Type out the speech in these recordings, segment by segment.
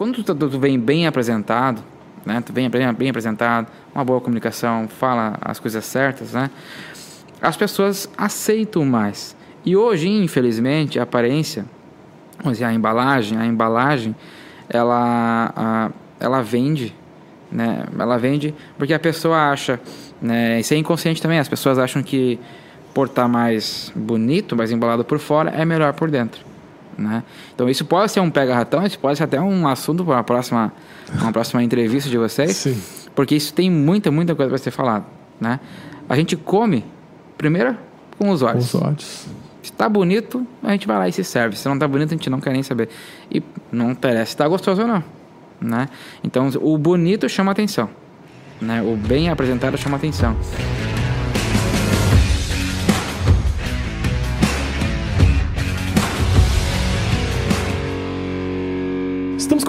quando tu, tu vem bem apresentado, né? Tu vem bem, bem apresentado, uma boa comunicação, fala as coisas certas, né? As pessoas aceitam mais. E hoje, infelizmente, a aparência, vamos dizer, a embalagem, a embalagem, ela, a, ela vende, né? Ela vende porque a pessoa acha, né? Isso é inconsciente também. As pessoas acham que por estar mais bonito, mais embalado por fora, é melhor por dentro. Né? Então isso pode ser um pega-ratão, isso pode ser até um assunto para uma próxima, uma próxima entrevista de vocês, Sim. porque isso tem muita, muita coisa para ser falado. Né? A gente come, primeiro, com os Com olhos. os olhos. Se tá bonito, a gente vai lá e se serve. Se não tá bonito, a gente não quer nem saber. E não interessa se tá gostoso ou não. Né? Então, o bonito chama atenção. Né? O bem apresentado chama atenção.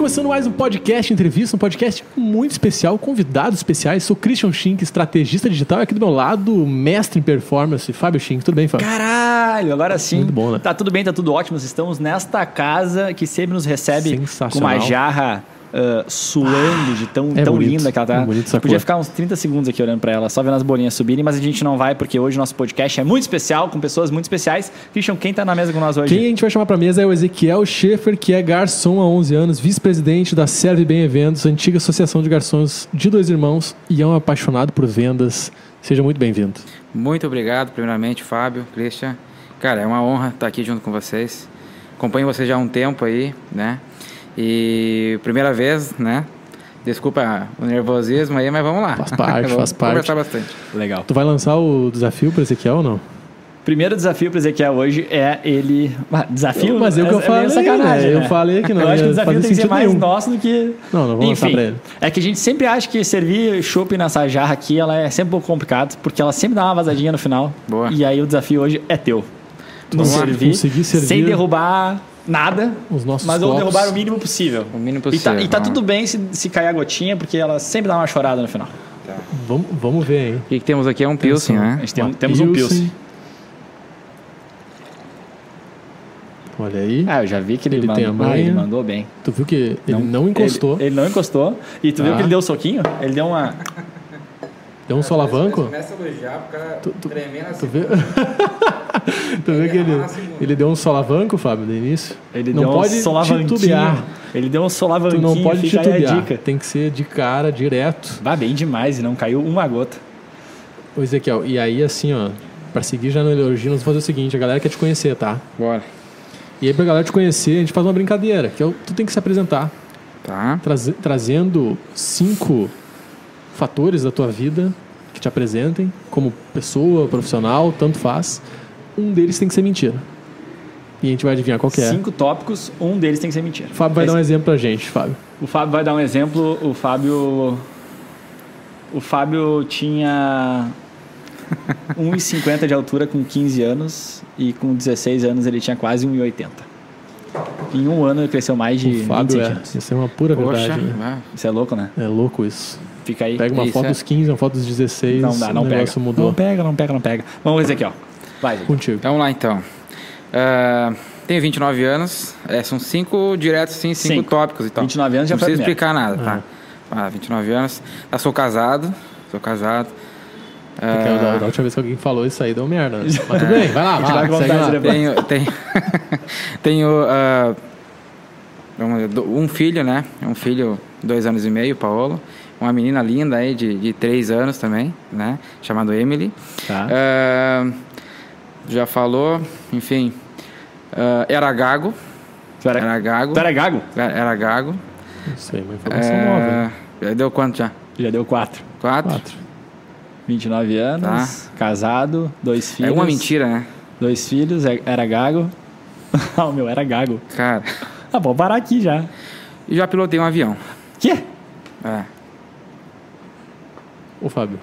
Começando mais um podcast entrevista, um podcast muito especial, convidados especiais. Sou Christian Schink, estrategista digital, e aqui do meu lado, mestre em performance, Fábio Schink. Tudo bem, Fábio? Caralho, agora sim. Muito bom, né? Tá tudo bem, tá tudo ótimo. Estamos nesta casa que sempre nos recebe com uma jarra ah, suando de tão, É tão bonito, linda que ela tá. é Podia cor. ficar uns 30 segundos aqui olhando pra ela, só vendo as bolinhas subirem, mas a gente não vai porque hoje nosso podcast é muito especial, com pessoas muito especiais. Christian, quem tá na mesa com nós hoje? Quem a gente vai chamar para mesa é o Ezequiel Schaefer, que é garçom há 11 anos, vice-presidente da Serve Bem Eventos, antiga associação de garçons de dois irmãos e é um apaixonado por vendas. Seja muito bem-vindo. Muito obrigado, primeiramente, Fábio, Christian. Cara, é uma honra estar aqui junto com vocês. Acompanho vocês já há um tempo aí, né? E primeira vez, né? Desculpa o nervosismo aí, mas vamos lá. Faz parte, Vamos faz parte. Conversar bastante. Legal. Tu vai lançar o desafio para Ezequiel ou não? Primeiro desafio pro Ezequiel hoje é ele. Desafio? Mas é o que eu meio falei, sacanagem, né? Eu né? falei que não Eu acho que o desafio tem que ser mais nenhum. nosso do que. Não, não vou lançar Enfim, pra ele. é que a gente sempre acha que servir chopp nessa jarra aqui ela é sempre um pouco complicado, porque ela sempre dá uma vazadinha no final. Boa. E aí o desafio hoje é teu. Lá, servir, conseguir servir sem derrubar nada, Os nossos mas vamos derrubar o mínimo possível. O mínimo E tá, possível, e tá vamos tudo lá. bem se, se cair a gotinha, porque ela sempre dá uma chorada no final. Vamos, vamos ver, hein? O que, que temos aqui é um Pilsen, A né? gente tem um- temos um Pilsen. Olha aí. Ah, eu já vi que ele, Ele tem mandou, a manha. ele mandou bem. Tu viu que ele não, encostou. Ele, ele não encostou. E tu viu Tá. que ele deu um soquinho? Ele deu uma. Deu um solavanco? Começa a elogiar, o cara Tu- tu- tremendo assim. Tu viu? tu viu que ele, ele deu um solavanco, Fábio, no início? Ele não deu pode um titubear. Ele deu um Tu solavanquinho. não pode fica aí a titubear. dica. Tem que ser de cara, direto. Vai bem demais e não caiu uma gota. Ô, Ezequiel, e aí assim, ó, pra seguir já no elogio, nós vamos fazer o seguinte, a galera quer te conhecer, tá? Bora. E aí pra galera te conhecer, a gente faz uma brincadeira, que é o, tu tem que se apresentar, Tá. traze- trazendo cinco fatores da tua vida que te apresentem, como pessoa, profissional, tanto faz. Um deles tem que ser mentira. E a gente vai adivinhar qual que é. Cinco tópicos, um deles tem que ser mentira. O Fábio vai Esse- dar um exemplo pra gente, Fábio. O Fábio vai dar um exemplo. O Fábio. O Fábio tinha 1,50 de altura com 15 anos e com 16 anos ele tinha quase 1,80. Em um ano ele cresceu mais de O 20 Fábio é. centímetros. Isso é uma pura Poxa, verdade. né? Isso é louco, né? É louco isso. Fica aí. Pega uma Isso foto é- dos 15, uma foto dos 16, Não dá, não o pega. mudou. Não pega, não pega, não pega. Vamos ver aqui, ó. Vai. Contigo. Vamos lá então. Ah, tenho 29 anos. É, são cinco diretos, sim, cinco, Cinco. tópicos e tal. 29 anos já Não foi a precisa primeira. explicar nada, tá? Ah, 29 anos. Ah, sou casado. Sou casado. Porque Ah, da, da última vez que alguém falou isso aí deu merda. né? Mas tudo bem, vai lá, vai lá, segue lá. depois. tenho tenho, tenho ah, vamos ver, do- um filho, né? Um filho, dois anos e meio, Paolo. Uma menina linda aí de, de três anos também, né? Chamado Emily. Tá. Ah, já falou, enfim. ah, era gago. Tu era, Era gago. tu era gago? Era, era gago. Isso aí, uma informação nova. hein? É, deu quanto já? Já deu 4. Quatro? Quatro. 29 anos, casado, dois É filhos. uma mentira, né? Dois filhos, é- era gago. ah, o meu era gago. Cara. Ah, vou parar aqui já. E já pilotei um avião. Quê? É. Ô, Fábio,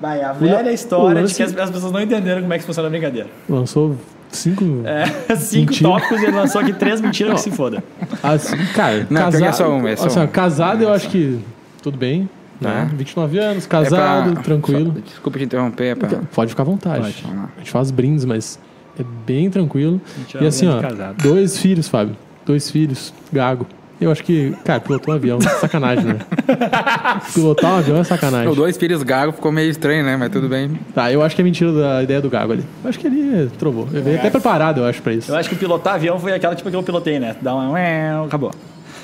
Vai, a velha história história de que que as, pessoas não entenderam como é que funciona a brincadeira. lançou cinco... É, cinco Mentira. tópicos e ele lançou aqui três mentiras que se foda. Assim, cara, Não, que casado, é só uma, é só assim, casado eu acho que tudo bem, né? Tá. 29 anos, É casado, pra- tranquilo. só- desculpa te interromper, é pra... Pode ficar à vontade. Pode. A gente faz brindes, mas é bem tranquilo. Gente, é E assim, ó, casado. dois filhos, Fábio. Dois filhos, gago. Eu acho que, cara, pilotou um avião, sacanagem, né? Pilotar um avião é sacanagem. Os dois filhos gago ficou meio estranho, né? Mas tudo bem. Tá, eu acho que é mentira da ideia do Gago ali. Eu acho que ele trovou. Ele veio até preparado, eu acho, pra isso. Eu acho que pilotar avião foi aquela tipo que eu pilotei, né? Dá uma. Acabou.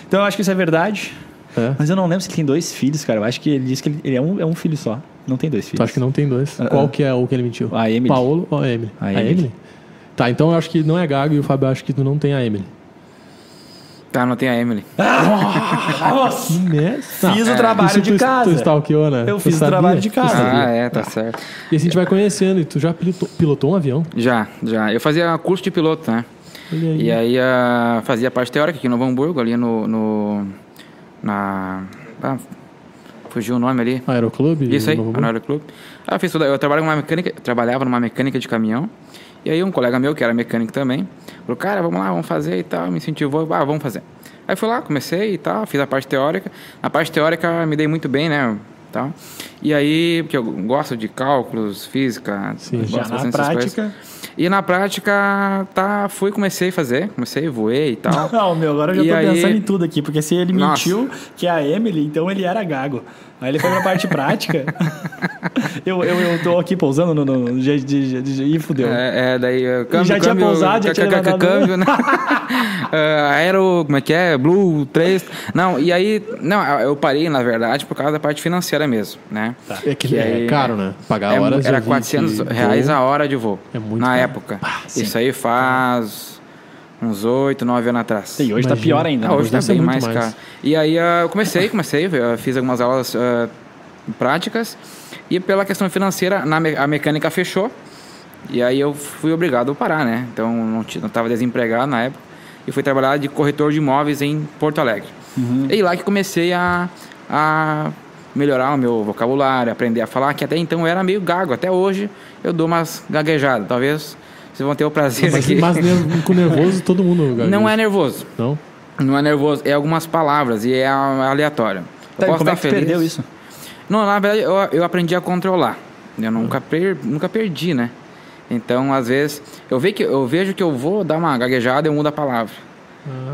Então eu acho que isso é verdade. É. Mas eu não lembro se ele tem dois filhos, cara. Eu acho que ele disse que ele, ele é, um, é um filho só. Não tem dois filhos. Tu acha que não tem dois? Ah, Qual ah. que é o que ele mentiu? A Emily. Paulo ou a Emily? A Emily. Tá, então eu acho que não é Gago e o Fábio acha que tu não tem a Emily. Tá, não tem a Emily. Nossa! Que merda. Fiz o trabalho isso de tu, casa. Tu stalkeou, né? Eu Tu fiz o sabia? trabalho de casa. Ah, é, tá certo. E assim a gente vai conhecendo. E tu já pilotou, pilotou um avião? Já, já. Eu fazia curso de piloto, né? Olha aí. E aí ah, fazia a parte teórica aqui Novo Hamburgo, ali no. no na. Ah, fugiu o nome ali. Aeroclube? Isso aí, no Aeroclube. Aí eu, fiz tudo, eu trabalhava numa mecânica, trabalhava numa mecânica de caminhão. E aí um colega meu, que era mecânico também, falou, cara, vamos lá, vamos fazer e tal. Me incentivou, ah, vamos fazer. Aí fui lá, comecei e tal, fiz a parte teórica. Na parte teórica me dei muito bem, né? Tal. E aí, porque eu gosto de cálculos, física, Sim. gosto Já na prática. E na prática, tá, fui, comecei a fazer, comecei, voei e tal. Não, meu, agora eu já E tô aí- pensando em tudo aqui, porque se ele Nossa. mentiu que é a Emily, então ele era gago. Aí ele foi pra parte prática. eu, eu, eu tô aqui pousando no. no de, de, de, e fudeu. É, é, daí uh, câmbio, já tinha pousado, já tinha levantado. câmbio, né? Uh, aero, como é que é? Blue 3. Não, e aí, não, eu parei, na verdade, por causa da parte financeira mesmo, né? É que, Que é aí- caro, né? Pagar É, horas. era eu vi 400 que reais a hora de voo. É muito Na caro. época. sim. Isso aí faz uns 8, 9 anos atrás. E hoje tá Imagina. pior ainda. Ah, hoje tá ser bem mais, mais. caro. E aí ah, eu comecei, comecei, fiz algumas aulas ah, práticas e pela questão financeira na a mecânica fechou e aí eu fui obrigado a parar, né? Então não estava desempregado na época e fui trabalhar de corretor de imóveis em Porto Alegre. E lá que comecei a, a melhorar o meu vocabulário, aprender a falar, que até então eu era meio gago, até hoje eu dou umas gaguejadas, talvez vocês vão ter o prazer Mas, aqui. mas com nervoso todo mundo. Não é nervoso. Não? Não é nervoso, é algumas palavras e é aleatório. Tá, e posso como é estar tu perdeu isso? Não, na verdade eu, eu aprendi a controlar. Eu nunca, per, nunca perdi, né? Então, às vezes, eu, ve que, eu vejo que eu vou dar uma gaguejada e eu mudo a palavra.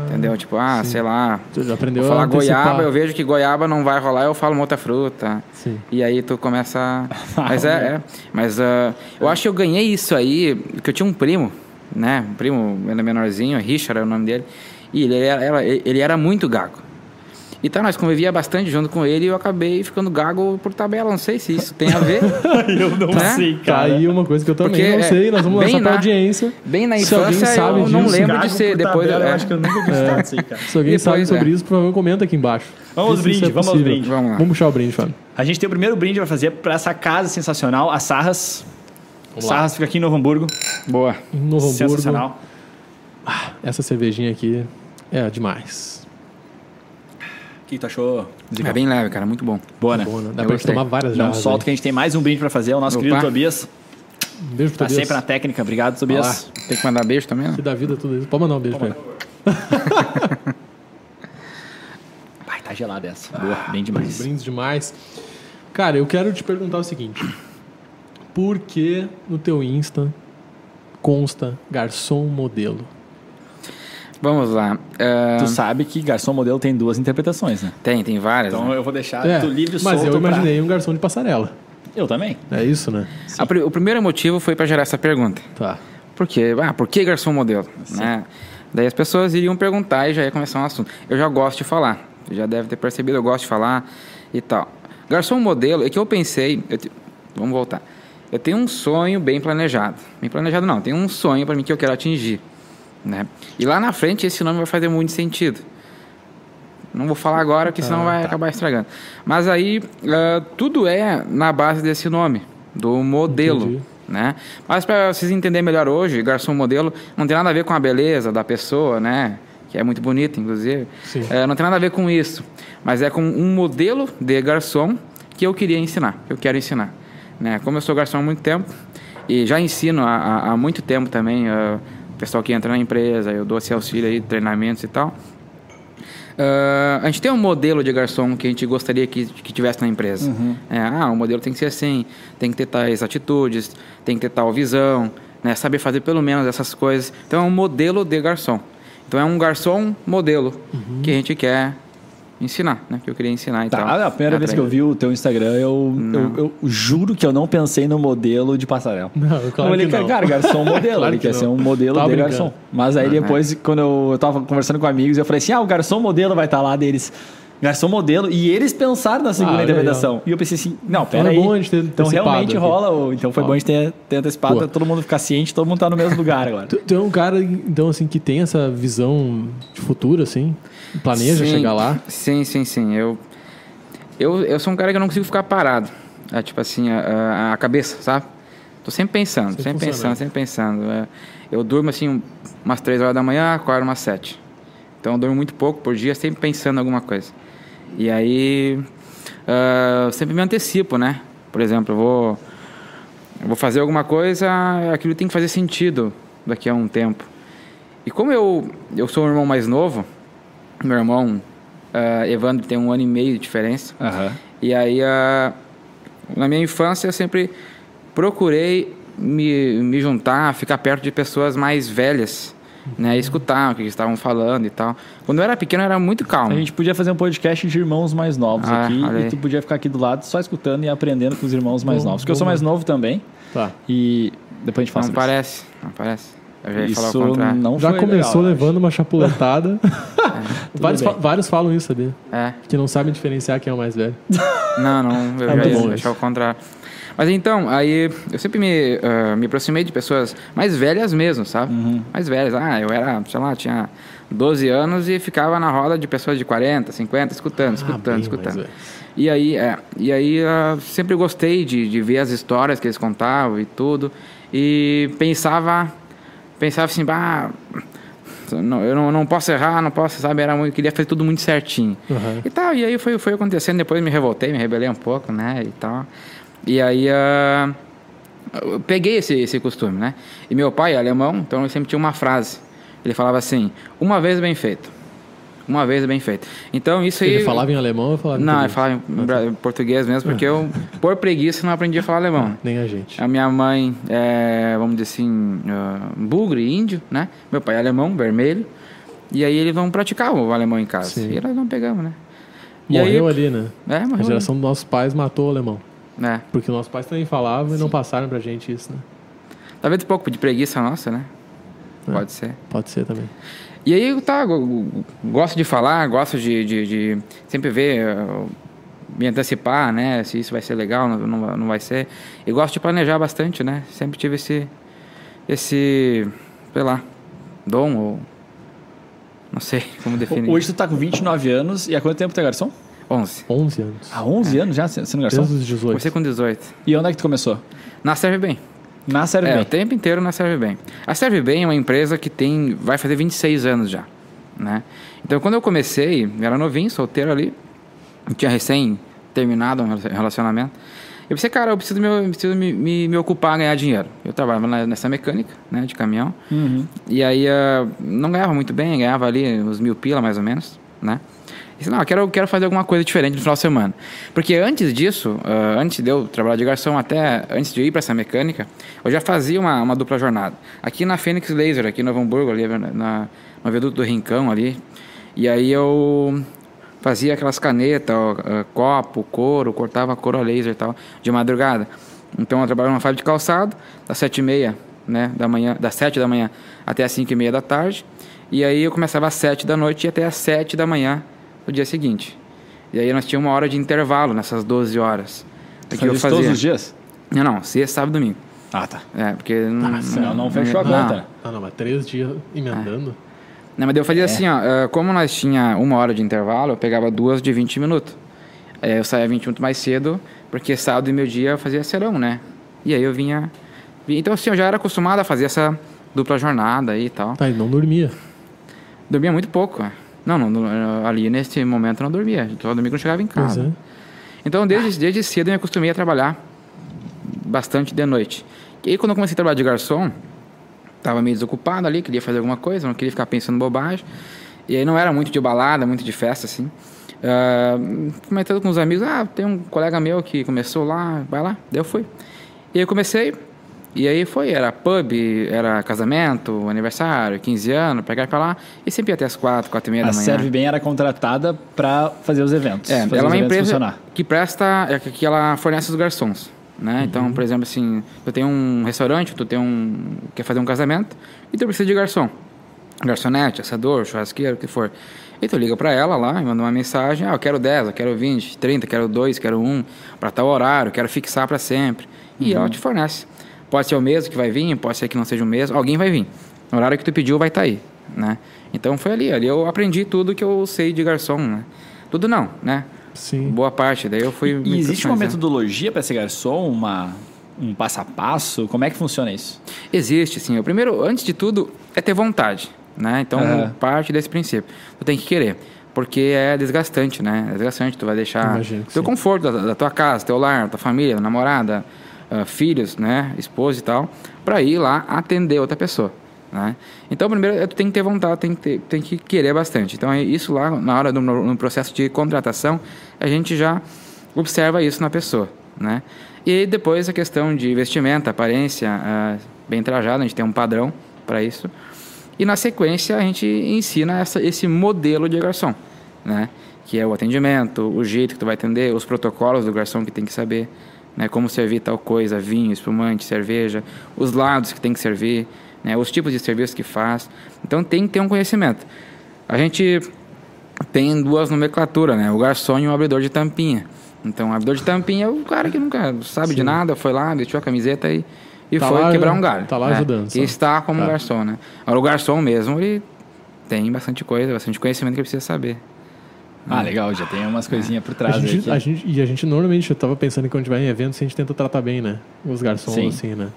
Entendeu? Tipo, ah, sei lá. Tu já aprendeu Vou falar goiaba, eu vejo que goiaba não vai rolar, eu falo uma outra fruta. Sim. E aí tu começa. a- Mas é, é. Mas ah, eu acho que eu ganhei isso aí, porque eu tinha um primo, né? Um primo ainda menorzinho, Richard era o nome dele. E ele era- ele era muito gago. Então nós convivia bastante junto com ele e eu acabei ficando gago por tabela. Não sei se isso tem a ver. eu não Né? sei, Tá cara. aí uma coisa que eu também Porque, não é, sei. Nós vamos bem lançar pra na- audiência. Bem na Se alguém infância sabe eu não disso, lembro Gago de ser depois. tabela, é. Eu acho que eu nunca acreditava nisso aí, cara. Se alguém Depois, sabe sobre é. isso, por favor, comenta aqui embaixo. Vamos aos isso brindes, é vamos aos brindes. Vamos lá. Vamos puxar o brinde, Fábio. A gente tem o primeiro brinde vai fazer pra essa casa sensacional, a Sarras. Vamos lá. Sarras fica aqui em Novo Hamburgo. Boa. Novo Hamburgo. Sensacional. Essa cervejinha aqui é demais. Que tu achou? É bem leve, cara. Muito bom. Boa, né? Boa, né? Dá Eu pra gente gostei. tomar várias Não jarras solta aí. que a gente tem mais um brinde pra fazer. O nosso Opa. querido Tobias. Um beijo pro Tá Tobias. sempre na técnica. Obrigado, Tobias. Tem que mandar beijo também, né? Que dá vida tudo isso. Pode mandar um beijo pra ele. Ai, tá gelada essa. Boa, bem demais. Brindes demais. Cara, eu quero te perguntar o seguinte. Por que no teu Insta consta garçom modelo? Vamos lá. Ah, Tu sabe que garçom modelo tem duas interpretações, né? tem, tem várias. Então né? eu vou deixar É, tu livre mas solto eu imaginei um garçom de passarela. Pra... Eu também. É isso, né? O primeiro motivo foi para gerar essa pergunta. Tá. Por quê? Ah, por que garçom modelo? Né? Daí as pessoas iriam perguntar e já ia começar um assunto. Eu já gosto de falar. Você já deve ter percebido, eu gosto de falar e tal. Garçom modelo é que eu pensei. eu te- Vamos voltar. Eu tenho um sonho bem planejado. Bem planejado não, tenho um sonho para mim que eu quero atingir. Né? E lá na frente esse nome vai fazer muito sentido. Não vou falar agora, porque senão Ah, vai tá. acabar estragando. Mas aí, ah, tudo é na base desse nome, do modelo. Entendi. Né? Mas para vocês entenderem melhor hoje, garçom modelo não tem nada a ver com a beleza da pessoa, né? Que é muito bonita, inclusive. É, não tem nada a ver com isso. Mas é com um modelo de garçom que eu queria ensinar, que eu quero ensinar. Né? Como eu sou garçom há muito tempo e já ensino há, há- muito tempo também o pessoal que entra na empresa, eu dou esse auxílio aí, treinamentos e tal. Ah, a gente tem um modelo de garçom que a gente gostaria que, que tivesse na empresa. É, ah, o modelo tem que ser assim, tem que ter tais atitudes, tem que ter tal visão, né? saber fazer pelo menos essas coisas. Então é um modelo de garçom. Então é um garçom modelo Uhum. que a gente quer ensinar, né? Que eu queria ensinar e Tá, tal. a primeira É, vez que eu vi o teu Instagram, eu, eu, eu juro que eu não pensei no modelo de passarela. Não, eu claro olhei, que não. cara, garçom modelo. Claro ele que quer não. ser um modelo Tava de brincando. garçom. Mas aí depois, quando eu, eu tava conversando com amigos, eu falei assim: ah, o garçom modelo vai estar lá deles. Garçom modelo. E eles pensaram na segunda Ah, interpretação. E eu pensei assim: não, Então pera é aí. bom a gente ter Então realmente aqui. rola. o- Então foi Ó. bom a gente ter, ter antecipado, Pô. todo mundo ficar ciente, todo mundo tá no mesmo lugar agora. Tu, tu é um cara, então, assim, que tem essa visão de futuro, assim? Planeja Sim, chegar lá? Sim, sim, sim. Eu, eu, eu sou um cara que eu não consigo ficar parado. É, tipo assim, a, a- a cabeça, sabe? Tô sempre pensando, Sempre sempre, pensando, sempre pensando. É, eu durmo assim um- umas três horas da manhã, acordo umas sete. Então eu durmo muito pouco por dia, sempre pensando em alguma coisa. E aí eu sempre me antecipo, né? Por exemplo, eu vou, eu vou fazer alguma coisa, aquilo tem que fazer sentido daqui a um tempo. E como eu, eu sou o irmão mais novo, meu irmão ah, Evandro tem um ano e meio de diferença. Aham. E aí, ah, na minha infância, eu sempre procurei me, me juntar, ficar perto de pessoas mais velhas, né? Escutar o que eles estavam falando e tal. Quando eu era pequeno, eu era muito calmo. A gente podia fazer um podcast de irmãos mais novos Ah, aqui e tu podia ficar aqui do lado só escutando e aprendendo com os irmãos mais Bom, novos. Porque eu sou mais novo também Tá. e depois a gente fala Não parece, não parece. Eu já ia isso. não Já começou legal, levando uma chapuletada. vários, bem. fa- vários falam isso, sabia? É. Que não sabem diferenciar quem é o mais velho. Não, não, eu Tá já ia bom deixar isso. o contrário. Mas então, aí eu sempre me, ah, me aproximei de pessoas mais velhas mesmo, sabe? Uhum. Mais velhas. Ah, eu era, sei lá, tinha 12 anos e ficava na roda de pessoas de 40, 50, escutando, Ah, escutando, escutando. E aí, é, e aí ah, sempre gostei de, de ver as histórias que eles contavam e tudo. E pensava, pensava assim, bah, não, eu não, não posso errar, não posso, sabe? Era muito, queria fazer tudo muito certinho. Aham. E tal, e aí foi, foi acontecendo, depois me revoltei, me rebelei um pouco, né, e tal. E aí ah, eu peguei esse, esse costume, né? E meu pai é alemão, então ele sempre tinha uma frase. Ele falava assim, uma vez bem feito. Uma vez bem feito. Então isso aí... Ele falava em alemão ou falava em Não, ele português? falava em bra- português mesmo, porque eu, por preguiça, não aprendi a falar alemão. Nem a gente. A minha mãe é, vamos dizer assim, ah, bugre, índio, né? Meu pai é alemão, vermelho. E aí eles vão praticar o alemão em casa. Sim. E nós não pegamos, né? Morreu aí, ali, né? É, A morreu. geração dos nossos pais matou o alemão. É. Porque nossos pais também falavam e não passaram pra gente isso, né? Talvez um pouco de preguiça nossa, né? É. Pode ser. Pode ser também. E aí, tá, go- go- gosto de falar, gosto de, de, de sempre ver, eh, me antecipar, né? Se isso vai ser legal, não, não, não vai ser. E gosto de planejar bastante, né? Sempre tive esse, esse, sei lá, dom ou... Não sei como definir. Hoje tu tá com 29 anos e há quanto tempo tu é garçom? 11. 11 anos. Há 11 anos já sendo garçom? Desde os 18. Comecei com 18. E onde é que tu começou? Na Serve Bem. Na Serve É, Bem. o tempo inteiro na Serve Bem. A Serve Bem é uma empresa que tem, vai fazer 26 anos já, né? Então, quando eu comecei, eu era novinho, solteiro ali, tinha recém terminado um relacionamento. Eu pensei, cara, eu preciso me, eu preciso me, me, me ocupar ganhar dinheiro. Eu trabalhava na- nessa mecânica, né, de caminhão. Uhum. E aí, ah, não ganhava muito bem, ganhava ali uns mil pila, mais ou menos, né? Disse, não, eu quero, quero fazer alguma coisa diferente no final de semana. Porque antes disso, ah, antes de eu trabalhar de garçom, até antes de eu ir para essa mecânica, eu já fazia uma, uma dupla jornada. Aqui na Fênix Laser, aqui Novo Hamburgo, ali na, no viaduto do Rincão ali. E aí eu fazia aquelas canetas, ah, copo, couro, cortava couro a laser e tal, de madrugada. Então eu trabalhava numa fábrica de calçado, das sete e meia, né, da manhã, das sete da manhã até as cinco e meia da tarde. E aí eu começava às sete da noite e até às sete da manhã dia seguinte. E aí nós tínhamos uma hora de intervalo nessas 12 horas. O que Fazia eu fazia? todos os dias? Não, não, sexta, sábado e domingo. Ah, tá. É, porque... não, senão não fechou a não. conta. Ah, não, mas três dias emendando. Não, mas eu fazia assim, ó, eh, como nós tinha uma hora de intervalo, eu pegava duas de 20 minutos. Eu saía 20 minutos mais cedo, porque sábado e meio-dia eu fazia serão, né? E aí eu vinha... vi- Então, assim, eu já era acostumado a fazer essa dupla jornada aí e tal. Tá, ele não dormia. Dormia muito pouco. Não, não, ali nesse momento eu não dormia. Só domingo eu chegava em casa. é. Então, desde, desde cedo eu me acostumei a trabalhar bastante de noite. E aí, quando eu comecei a trabalhar de garçom, tava meio desocupado ali, queria fazer alguma coisa, não queria ficar pensando bobagem. E aí não era muito de balada, muito de festa, assim. Ah, comentando com os amigos, ah, tem um colega meu que começou lá, vai lá. Daí eu fui. E aí eu comecei, E aí foi, era pub, era casamento, aniversário, 15 anos, pegar pra lá. E sempre ia até as 4, 4 e meia A da manhã. Serve Bem era contratada para fazer os eventos. É, fazer ela é uma empresa funcionar. que presta, é que ela fornece os garçons, né? Então, por exemplo, assim, tu tem um restaurante, tu tem um quer fazer um casamento e tu precisa de garçom, garçonete, assador, churrasqueiro, o que for. E tu liga pra ela lá, e manda uma mensagem, ah, eu quero 10, eu quero 20, 30, quero 2, quero 1, para tal horário, quero fixar para sempre. E ela te fornece. Pode ser o mesmo que vai vir, pode ser que não seja o mesmo, alguém vai vir. No horário que tu pediu vai estar aí, né? Então foi ali, ali eu aprendi tudo que eu sei de garçom, né? Tudo não, né? Sim. Boa parte, daí eu fui. E existe uma metodologia para ser garçom, uma, um passo a passo? Como é que funciona isso? Existe, sim. O primeiro, antes de tudo, é ter vontade, né? Então, Aham. parte desse princípio. Tu tem que querer. Porque é desgastante, né? É desgastante. Tu vai deixar Imagino teu sim. conforto da, da tua casa, teu lar, tua família, namorada, ah, filhos, né? Esposa e tal, para ir lá atender outra pessoa, né? Então, primeiro, tu tem que ter vontade, tem que, ter, tem que querer bastante. Então, é isso lá, na hora do no, processo de contratação, a gente já observa isso na pessoa, né? E depois a questão de vestimenta, aparência, ah, bem trajado, a gente tem um padrão para isso. E na sequência a gente ensina essa, esse modelo de garçom, né? Que é o atendimento, o jeito que tu vai atender, os protocolos do garçom que tem que saber, né? Como servir tal coisa, vinho, espumante, cerveja, os lados que tem que servir, né? Os tipos de serviço que faz. Então tem que ter um conhecimento. A gente tem duas nomenclaturas, né? O garçom e o abridor de tampinha. Então, o abridor de tampinha é o cara que nunca sabe de nada, foi lá, vestiu a camiseta e, e Tá foi lá, quebrar um galho. tá lá né? ajudando, só. E está como Tá. garçom, né? Agora, o garçom mesmo, ele tem bastante coisa, bastante conhecimento que ele precisa saber. Ah, legal, já tem umas coisinhas por A trás aí. gente, a gente, e a gente normalmente, eu tava pensando que quando a gente vai em eventos, a gente tenta tratar bem, né? Os garçons, Sim. assim, né?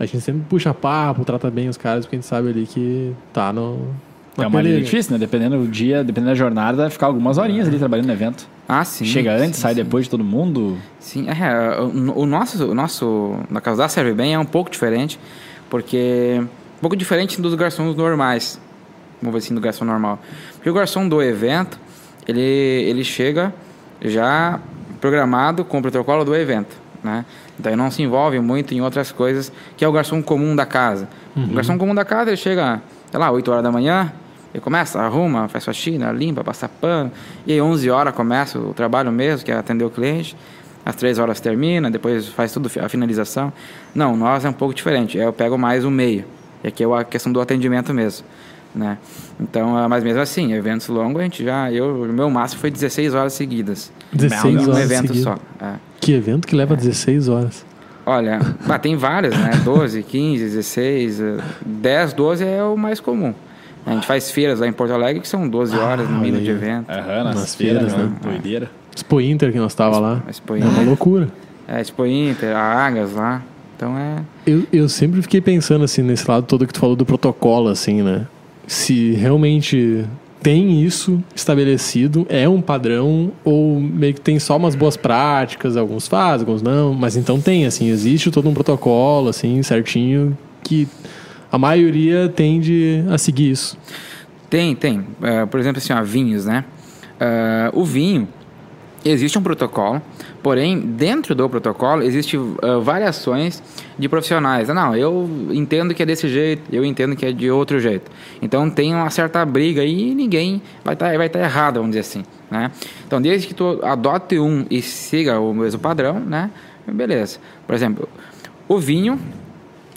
A gente sempre puxa papo, trata bem os caras, porque a gente sabe ali que tá no. na É uma linha peleira. difícil, né? Dependendo do dia, dependendo da jornada, ficar algumas horinhas ali trabalhando no evento. Ah, sim. Chega antes, sim, sai sim. depois de todo mundo. Sim, é, o, o nosso, o nosso, na casa da Serve Bem é um pouco diferente, porque um pouco diferente dos garçons normais, vamos ver assim, do garçom normal. Porque o garçom do evento, ele, ele chega já programado com o protocolo do evento, né? Então ele não se envolve muito em outras coisas, que é o garçom comum da casa. O garçom comum da casa, ele chega, sei lá, 8 horas da manhã, ele começa, arruma, faz faxina, limpa, passa pano. E aí 11 horas começa o trabalho mesmo, que é atender o cliente. Às 3 horas termina, depois faz tudo a finalização. Não, nós é um pouco diferente. Eu pego mais o meio. E aqui é a questão do atendimento mesmo, né? Então, ah, mas mesmo assim, eventos longos, a gente já... Eu, o meu máximo foi 16 horas seguidas. 16 um horas evento seguidas. só. é. Que evento que leva 16 horas. Olha, ah, tem vários, né? 12, 15, 16, eh, 10, 12 é o mais comum. A gente faz feiras lá em Porto Alegre que são 12 horas no olha mínimo de evento. Aham, nas, Nas feiras, feiras, né? né? Doideira. Expo Inter que nós tava lá. Expo É Inter. uma loucura. É, Expo Inter, a Agas lá. Então é. Eu, eu sempre fiquei pensando assim, nesse lado todo que tu falou do protocolo, assim, né? Se realmente tem isso estabelecido, é um padrão, ou meio que tem só umas boas práticas, alguns fazem, alguns não, mas então tem, assim, existe todo um protocolo, assim, certinho, que a maioria tende a seguir isso. Tem, tem. Eh, por exemplo, assim, ó, vinhos, né? Eh, o vinho, existe um protocolo, porém, dentro do protocolo, existem variações de profissionais. Ah, Não, eu entendo que é desse jeito, eu entendo que é de outro jeito. Então, tem uma certa briga e ninguém vai estar vai tá errado, vamos dizer assim, né? Então, desde que tu adote um e siga o mesmo padrão, né? Beleza. Por exemplo, o vinho,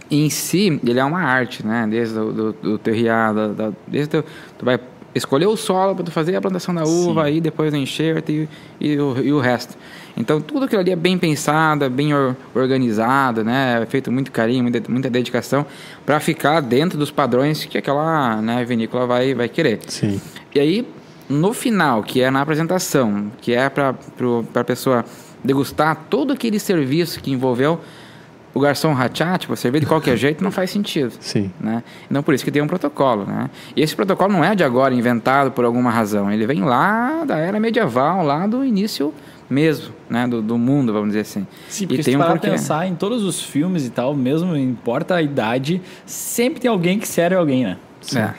em si, ele é uma arte, né? Desde o do, do terriado, da, da- desde o, tu vai escolher o solo para fazer a plantação da uva, aí depois o enxerto e, e, o, e o resto. Então, tudo aquilo ali é bem pensado, bem or- organizado, né? É feito muito carinho, muita, muita dedicação para ficar dentro dos padrões que aquela né, vinícola vai, vai querer. Sim. E aí, no final, que é na apresentação, que é para a pessoa degustar todo aquele serviço que envolveu o garçom rachar, tipo, servir de qualquer jeito, não faz sentido. Sim. Né? Então, por isso que tem um protocolo. Né? E esse protocolo não é de agora, inventado por alguma razão. Ele vem lá da era medieval, lá do início mesmo, né? do, do mundo, vamos dizer assim. Sim, porque e se tem tu um porquê. pensar em todos os filmes e tal, mesmo importa a idade, sempre tem alguém que serve alguém, né? É.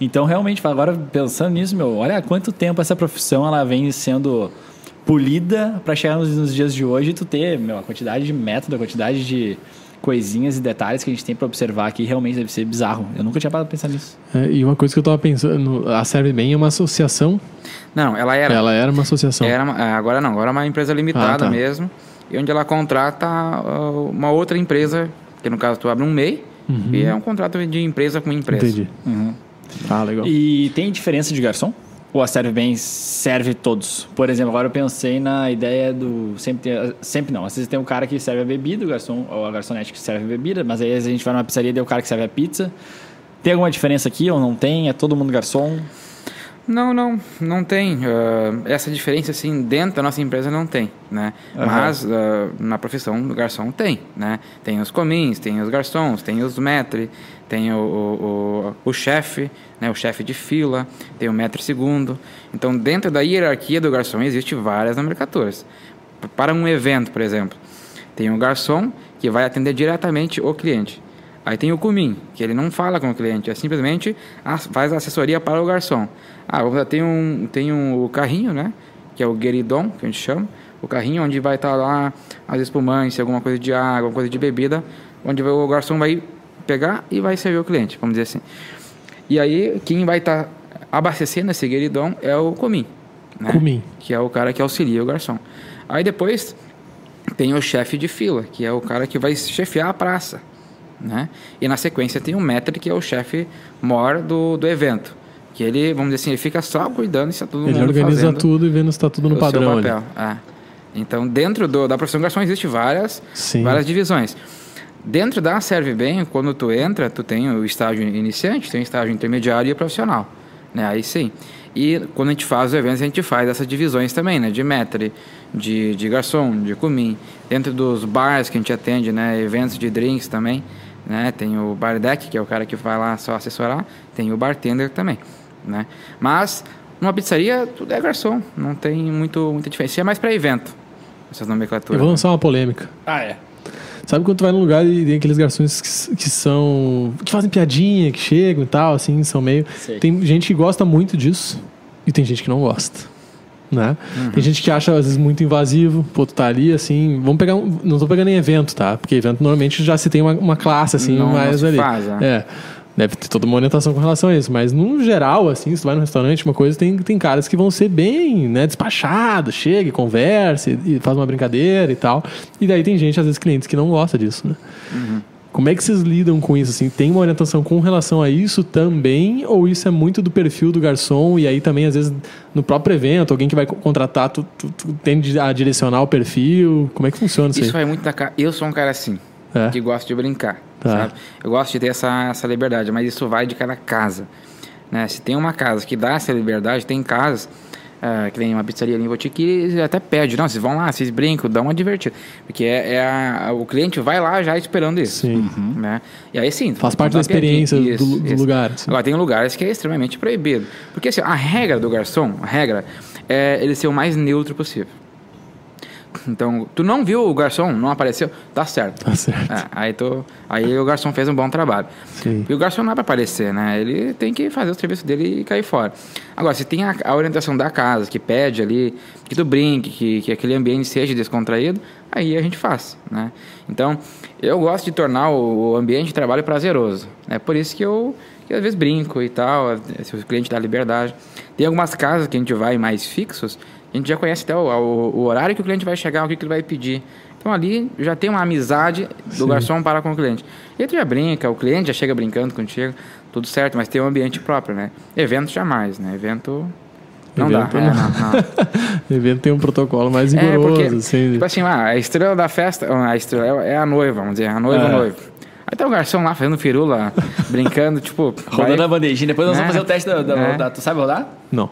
Então, realmente, agora pensando nisso, meu, olha há quanto tempo essa profissão ela vem sendo polida para chegar nos, nos dias de hoje e tu ter, meu, a quantidade de método, a quantidade de coisinhas e detalhes que a gente tem pra observar aqui realmente deve ser bizarro. Eu nunca tinha parado pra pensar nisso. É, e uma coisa que eu tava pensando, a Serve Bem é uma associação. Não, ela era. Ela era uma associação. Era uma- é, agora não, agora é uma empresa limitada Ah, tá. mesmo. E onde ela contrata ah, uma outra empresa, que no caso tu abre um MEI, e é um contrato de empresa com empresa. Entendi. Ah, legal. E tem diferença de garçom? Ou a Serve Bem serve todos? Por exemplo, agora eu pensei na ideia do. Sempre, tem- sempre não. Às vezes tem um cara que serve a bebida, o garçom, ou a garçonete que serve a bebida, mas aí a gente vai numa pizzaria e tem o cara que serve a pizza. Tem alguma diferença aqui ou não tem? É todo mundo garçom? Não, não, não tem. ah, essa diferença, assim, dentro da nossa empresa não tem, né? Aham. Mas ah, na profissão do garçom tem, né? Tem os comins, tem os garçons, tem os maîtres, tem o, o, o, o chefe, né? O chefe de fila, tem o maître segundo. Então, dentro da hierarquia do garçom, existe várias nomenclaturas. Para um evento, por exemplo, tem o garçom que vai atender diretamente o cliente. Aí tem o Cumin, que ele não fala com o cliente, é simplesmente faz assessoria para o garçom. Ah, tem um, tem um o carrinho, né? Que é o gueridon, que a gente chama. O carrinho onde vai estar lá as espumantes, alguma coisa de água, alguma coisa de bebida, onde o garçom vai pegar e vai servir o cliente, vamos dizer assim. E aí, quem vai estar abastecendo esse gueridon é o Cumin. Né? Cumin. Que é o cara que auxilia o garçom. Aí depois tem o chefe de fila, que é o cara que vai chefiar a praça. Né? E na sequência tem o maître, que é o chefe maior do, do evento. Que ele, vamos dizer assim, ele fica só cuidando se está todo Ele mundo organiza tudo e vendo se tá tudo no seu padrão papel. É. Então, dentro do- da profissão de garçom existe várias, Sim. várias divisões. Dentro da Serve Bem, quando tu entra, tu tem o estágio iniciante, tem o estágio intermediário e o profissional. Né? Aí sim. E quando a gente faz os eventos, a gente faz essas divisões também, né? De maître, de, de garçom, de comim. Dentro dos bars que a gente atende, né? Eventos de drinks também. Né? Tem o bar deck, que é o cara que vai lá só assessorar. Tem o bartender também. Né? Mas, numa pizzaria, tudo é garçom. Não tem muito, muita diferença. É mais para evento, essas Eu nomenclaturas. vou lançar uma polêmica. Ah, é. Sabe quando tu vai num lugar e tem aqueles garçons que, que são. que fazem piadinha, que chegam e tal, assim, são meio. Sei. Tem gente que gosta muito disso e tem gente que não gosta. Né? Uhum. Tem gente que acha, às vezes, muito invasivo. Pô, tu tá ali, assim. Vamos pegar. Um, não tô pegando em evento, tá? Porque evento normalmente já se tem uma, uma classe, assim, Não- mais ali. faz, é. é. Deve ter toda uma orientação com relação a isso. Mas, no geral, assim, se tu vai num restaurante, uma coisa, tem, tem caras que vão ser bem, né, despachados, chega e conversa e, e faz uma brincadeira e tal. E daí tem gente, às vezes, clientes que não gosta disso, né? Como é que vocês lidam com isso? Assim, tem uma orientação com relação a isso também? Ou isso é muito do perfil do garçom? E aí também, às vezes, no próprio evento, alguém que vai co- contratar, tu, tu, tu tende a direcionar o perfil? Como é que funciona isso, Isso aí? vai muito da cara. Eu sou um cara assim, É. que gosta de brincar, Tá. sabe? Eu gosto de ter essa, essa liberdade, mas isso vai de cada casa. Né? Se tem uma casa que dá essa liberdade, tem casas ah, que tem uma pizzaria ali em Botique que até pede, não, vocês vão lá, vocês brincam, dão uma divertida. Porque é, é a- o cliente vai lá já esperando isso. Sim. Né? E aí sim. Faz parte da experiência do- do lugar, assim. Agora, tem lugares que é extremamente proibido. Porque assim, a regra do garçom, a regra, é ele ser o mais neutro possível. Então, tu não viu o garçom, não apareceu, tá certo. Tá certo. É, aí, tu, aí o garçom fez um bom trabalho. Sim. E o garçom não é para aparecer, né? Ele tem que fazer o serviço dele e cair fora. Agora, se tem a, a orientação da casa, que pede ali, que tu brinque, que, que aquele ambiente seja descontraído, aí a gente faz, né? Então, eu gosto de tornar o, o ambiente de trabalho prazeroso. É por isso que eu, que às vezes brinco e tal, se o cliente dá liberdade. Tem algumas casas que a gente vai mais fixos, a gente já conhece até o, o- o horário que o cliente vai chegar, o que, que ele vai pedir. Então ali já tem uma amizade do garçom para com o cliente. E tu já brinca, o cliente já chega brincando contigo, tudo certo, mas tem um ambiente próprio, né? Evento jamais, né? Evento não Evento dá. não. É, não, não. evento tem um protocolo mais É, rigoroso, porque, assim. tipo assim, ah, a estrela da festa, a estrela é a noiva, vamos dizer, a noiva É. ou noivo. Aí tá o garçom lá fazendo firula, brincando, tipo... Rodando vai- a bandejinha. Depois nós É. vamos fazer o teste da, da- É. da- Tu sabe rodar? Não.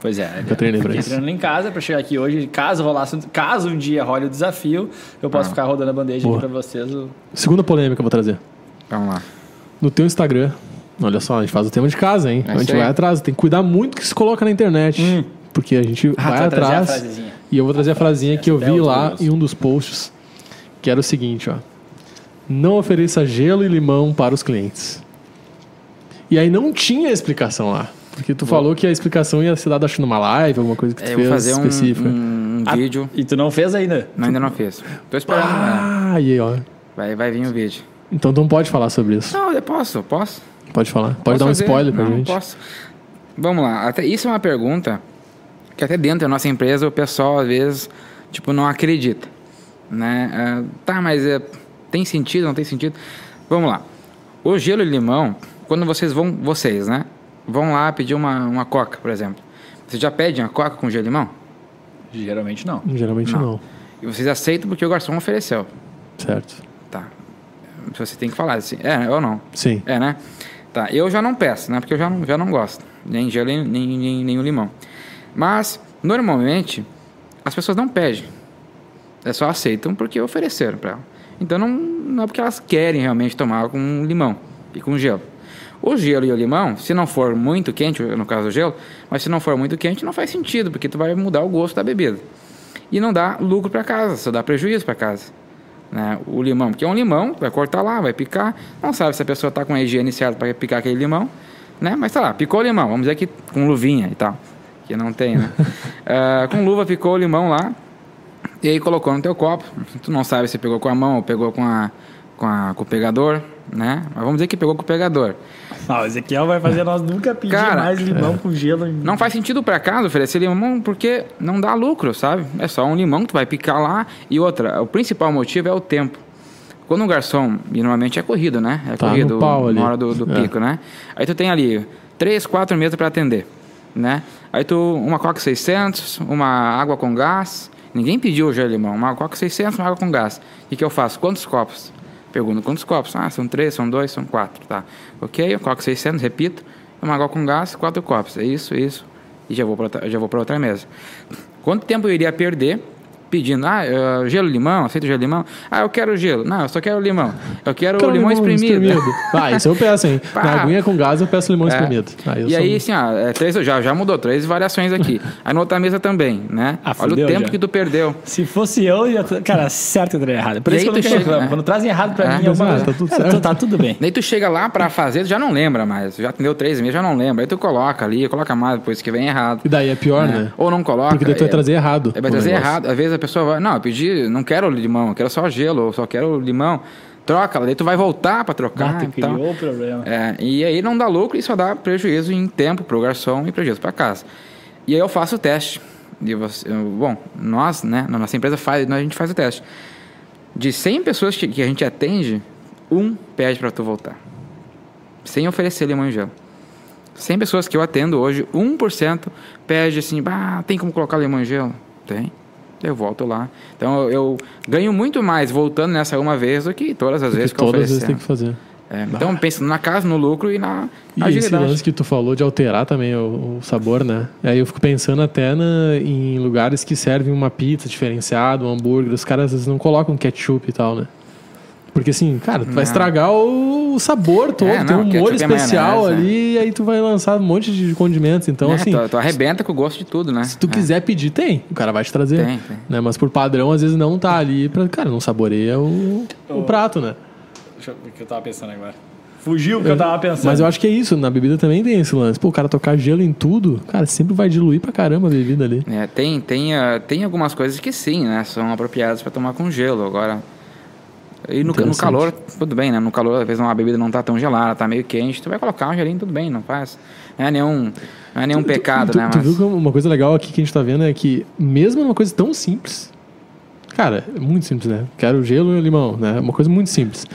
Pois é. Eu treinei pra isso. treinando em casa pra chegar aqui hoje. Caso rolasse, caso um dia role o desafio, eu posso Ah. ficar rodando a bandeja Boa. aqui pra vocês. o- Segunda polêmica que eu vou trazer. Vamos lá. No teu Instagram, olha só, a gente faz o tema de casa, hein? É a gente vai atrás, tem que cuidar muito que se coloca na internet. Porque a gente Ah, vai atrás. E eu vou trazer a frasinha que eu vi lá em um dos posts, que era o seguinte, ó. Não ofereça gelo e limão para os clientes. E aí não tinha explicação lá. Porque tu falou que a explicação ia ser dada, acho, numa live, alguma coisa que tu É, fez fazer um, específica. um Ah, vídeo, E tu não fez ainda? mas ainda não fiz. Tô esperando. né? Ah, e aí, ó. Vai, vai vir o vídeo. Então tu não pode falar sobre isso. Não, eu posso, posso. Pode falar. Pode Posso dar um fazer? spoiler pra Não, gente. Posso. Vamos lá. Até, isso é uma pergunta que até dentro da nossa empresa o pessoal às vezes tipo não acredita, né? Ah, tá, mas é, tem sentido? Não tem sentido? Vamos lá. O gelo e limão, quando vocês vão, vocês, né? Vão lá pedir uma, uma coca, por exemplo. Vocês já pedem a coca com gelo e limão? Geralmente não. Geralmente Não. não. E vocês aceitam porque o garçom ofereceu. Certo. Tá. Você tem que falar assim, é ou não? Sim. É, né? Tá, eu já não peço, né? Porque eu já não, já não gosto. Nem gelo, nem, nem, nem, o limão. Mas, normalmente, as pessoas não pedem. É só aceitam porque ofereceram para ela. Então, não, não é porque elas querem realmente tomar com limão e com gelo. O gelo e o limão, se não for muito quente, no caso do gelo, mas se não for muito quente, não faz sentido, porque tu vai mudar o gosto da bebida. E não dá lucro para casa, só dá prejuízo para casa né, o limão, porque é um limão, vai cortar lá, vai picar, não sabe se a pessoa está com a higiene certa para picar aquele limão, né, mas tá lá, picou o limão, vamos dizer que com luvinha e tal, que não tem, né, Ah, com luva picou o limão lá, e aí colocou no teu copo, tu não sabe se pegou com a mão ou pegou com, a, com, a, com o pegador, né, mas vamos dizer que pegou com o pegador, Ah, o Ezequiel vai fazer nós nunca pedir Cara, mais limão com gelo. Não faz sentido para casa oferecer limão porque não dá lucro, sabe? É só um limão que tu vai picar lá. E outra, o principal motivo é o tempo. Quando o garçom, e normalmente é corrido, né? É Tá no corrido pau ali. na hora do, do É. pico, né? Aí tu tem ali três, quatro mesas para atender, né? Aí tu, uma Coca 600, uma água com gás. Ninguém pediu já limão. Uma Coca 600, uma água com gás. O que, que eu faço? Quantos copos? Pergunto, quantos copos? Ah, são três, são dois, são quatro, tá. Ok, eu coloco 600, repito. Uma água com gás, quatro copos. É isso, isso. E já vou para outra, já vou outra mesa. Quanto tempo eu iria perder pedindo, ah, eh, gelo limão, aceita gelo limão? Ah, eu quero gelo. Não, eu só quero limão. Eu quero, Quero limão, espremido. Ah, isso eu peço, hein? Pá. Na aguinha com gás eu peço limão espremido. Ah, eu E sou- aí, assim, ó, é, três, já, já mudou, três variações aqui. aí na outra mesa também, né? Ah, Olha o tempo já. que tu perdeu. Se fosse eu, ia... cara, certo eu teria errado. Por E isso aí que eu tu não chega- reclamar. é. Quando trazem errado pra É. mim, eu ah, falo, tá tudo certo. tá tudo bem. Daí tu chega lá pra fazer, tu já não lembra mais. Já atendeu três meses, já não lembra. Aí tu coloca ali, coloca mais, depois que vem errado. E daí é pior, né? né? Ou não coloca. Porque daí tu vai é- trazer errado. É, vai trazer errado. Às vezes a pessoa vai, não, eu pedi, não quero limão, eu quero só gelo, ou só quero limão. Troca, daí tu vai voltar pra trocar. Ah, tu e tal. criou o problema. É, e aí não dá lucro e só dá prejuízo em tempo pro garçom e prejuízo para casa. E aí eu faço o teste. E você, eu- bom, nós, né, na nossa empresa faz, a gente faz o teste. De 100 pessoas que, que a gente atende, um pede para tu voltar. Sem oferecer limão e gelo. 100 pessoas que eu atendo hoje, 1% pede assim, tem como colocar limão e gelo? Tem. Eu volto lá. Então eu, eu ganho muito mais voltando nessa uma vez do que todas as vezes que eu todas as vezes tem que fazer. É, então, pensa na casa, no lucro e na E esse agilidade. lance que tu falou de alterar também o, o sabor, né? Aí eu fico pensando até na- em lugares que servem uma pizza diferenciada, um hambúrguer. Os caras às vezes não colocam ketchup e tal, né? Porque assim, cara, tu vai estragar o, sabor todo. É, tem não, um ketchup molho é especial maionese, ali e aí tu vai lançar um monte de condimentos. Então, Né? assim, tu, tu arrebenta com o gosto de tudo, né? se tu quiser pedir, tem. O cara vai te trazer. Tem, tem. Né? Mas por padrão, às vezes não tá ali pra. Cara, não saboreia o, o prato, né? Deixa eu ver o que eu tava pensando agora. Fugiu o que eu tava pensando. Mas eu acho que é isso, na bebida também tem esse lance. Pô, o cara tocar gelo em tudo, cara, sempre vai diluir pra caramba a bebida ali. É, tem, tem, ah, tem algumas coisas que sim, né? São apropriadas para tomar com gelo. Agora. E no, no calor, tudo bem, né? No calor, às vezes uma bebida não tá tão gelada, tá meio quente, tu vai colocar um gelinho, tudo bem, não faz. Não é nenhum, não é nenhum pecado, tu, né? Tu Mas, viu que uma coisa legal aqui que a gente tá vendo é que, mesmo numa coisa tão simples, cara, é muito simples, né? Quero gelo e limão, né? Uma coisa muito simples.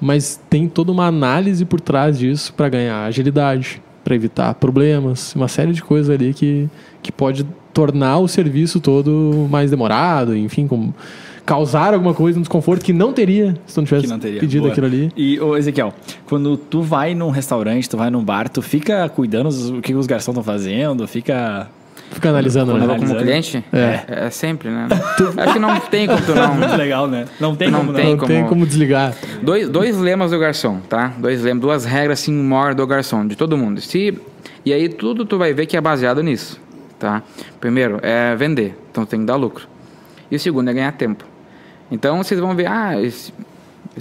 Mas tem toda uma análise por trás disso pra ganhar agilidade, pra evitar problemas, uma série de coisas ali que, que pode tornar o serviço todo mais demorado, enfim, com, causar alguma coisa, um desconforto que não teria se tu não tivesse não teria. pedido Boa. aquilo ali. E, ô Ezequiel, quando tu vai num restaurante, tu vai num bar, tu fica cuidando os- o que os garçons estão fazendo, fica... Fica analisando, né? como cliente, É. é, sempre, né? Acho que não tem como tu não. Muito legal, né? Não tem Não como tem. Não tem como- como desligar. Dois, dois lemas do garçom, tá? Dois lemas, duas regras assim maiores do garçom, de todo mundo. Se, e aí tudo tu vai ver que é baseado nisso, tá? Primeiro é vender, então tem que dar lucro. E o segundo é ganhar tempo. Então vocês vão ver, ah, isso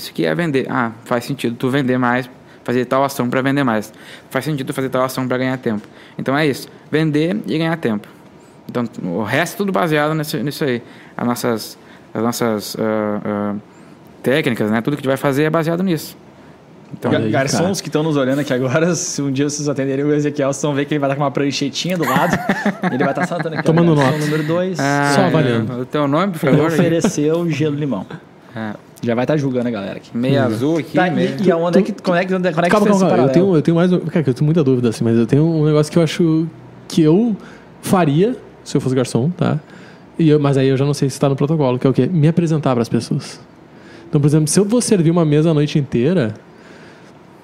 aqui é vender. Ah, faz sentido tu vender mais, fazer tal ação para vender mais. Faz sentido tu fazer tal ação para ganhar tempo. Então é isso, vender e ganhar tempo. Então o resto é tudo baseado nisso, nisso aí. As nossas, as nossas ah, ah, técnicas, né? Tudo que gente vai fazer é baseado nisso. Então, aí, Garçons cara. que estão nos olhando aqui agora, se um dia vocês atenderem o Ezequiel, vocês vão ver que ele vai estar com uma pranchetinha do lado. ele vai estar saltando aqui. Tomando nota. número 2. ah, Só avaliando. O teu nome, por Ele favor? ofereceu gelo e limão. É, Já vai estar julgando a galera aqui. meia azul aqui, Tá, meia... e, e aonde é que, como é que, onde é que Calma, você calma, calma. Eu tenho, eu tenho mais. um- Cara, eu tenho muita dúvida, assim, mas eu tenho um negócio que eu acho que eu faria se eu fosse garçom, tá? E eu, mas aí eu já não sei se está no protocolo, que é o quê? Me apresentar para as pessoas. Então, por exemplo, se eu vou servir uma mesa a noite inteira,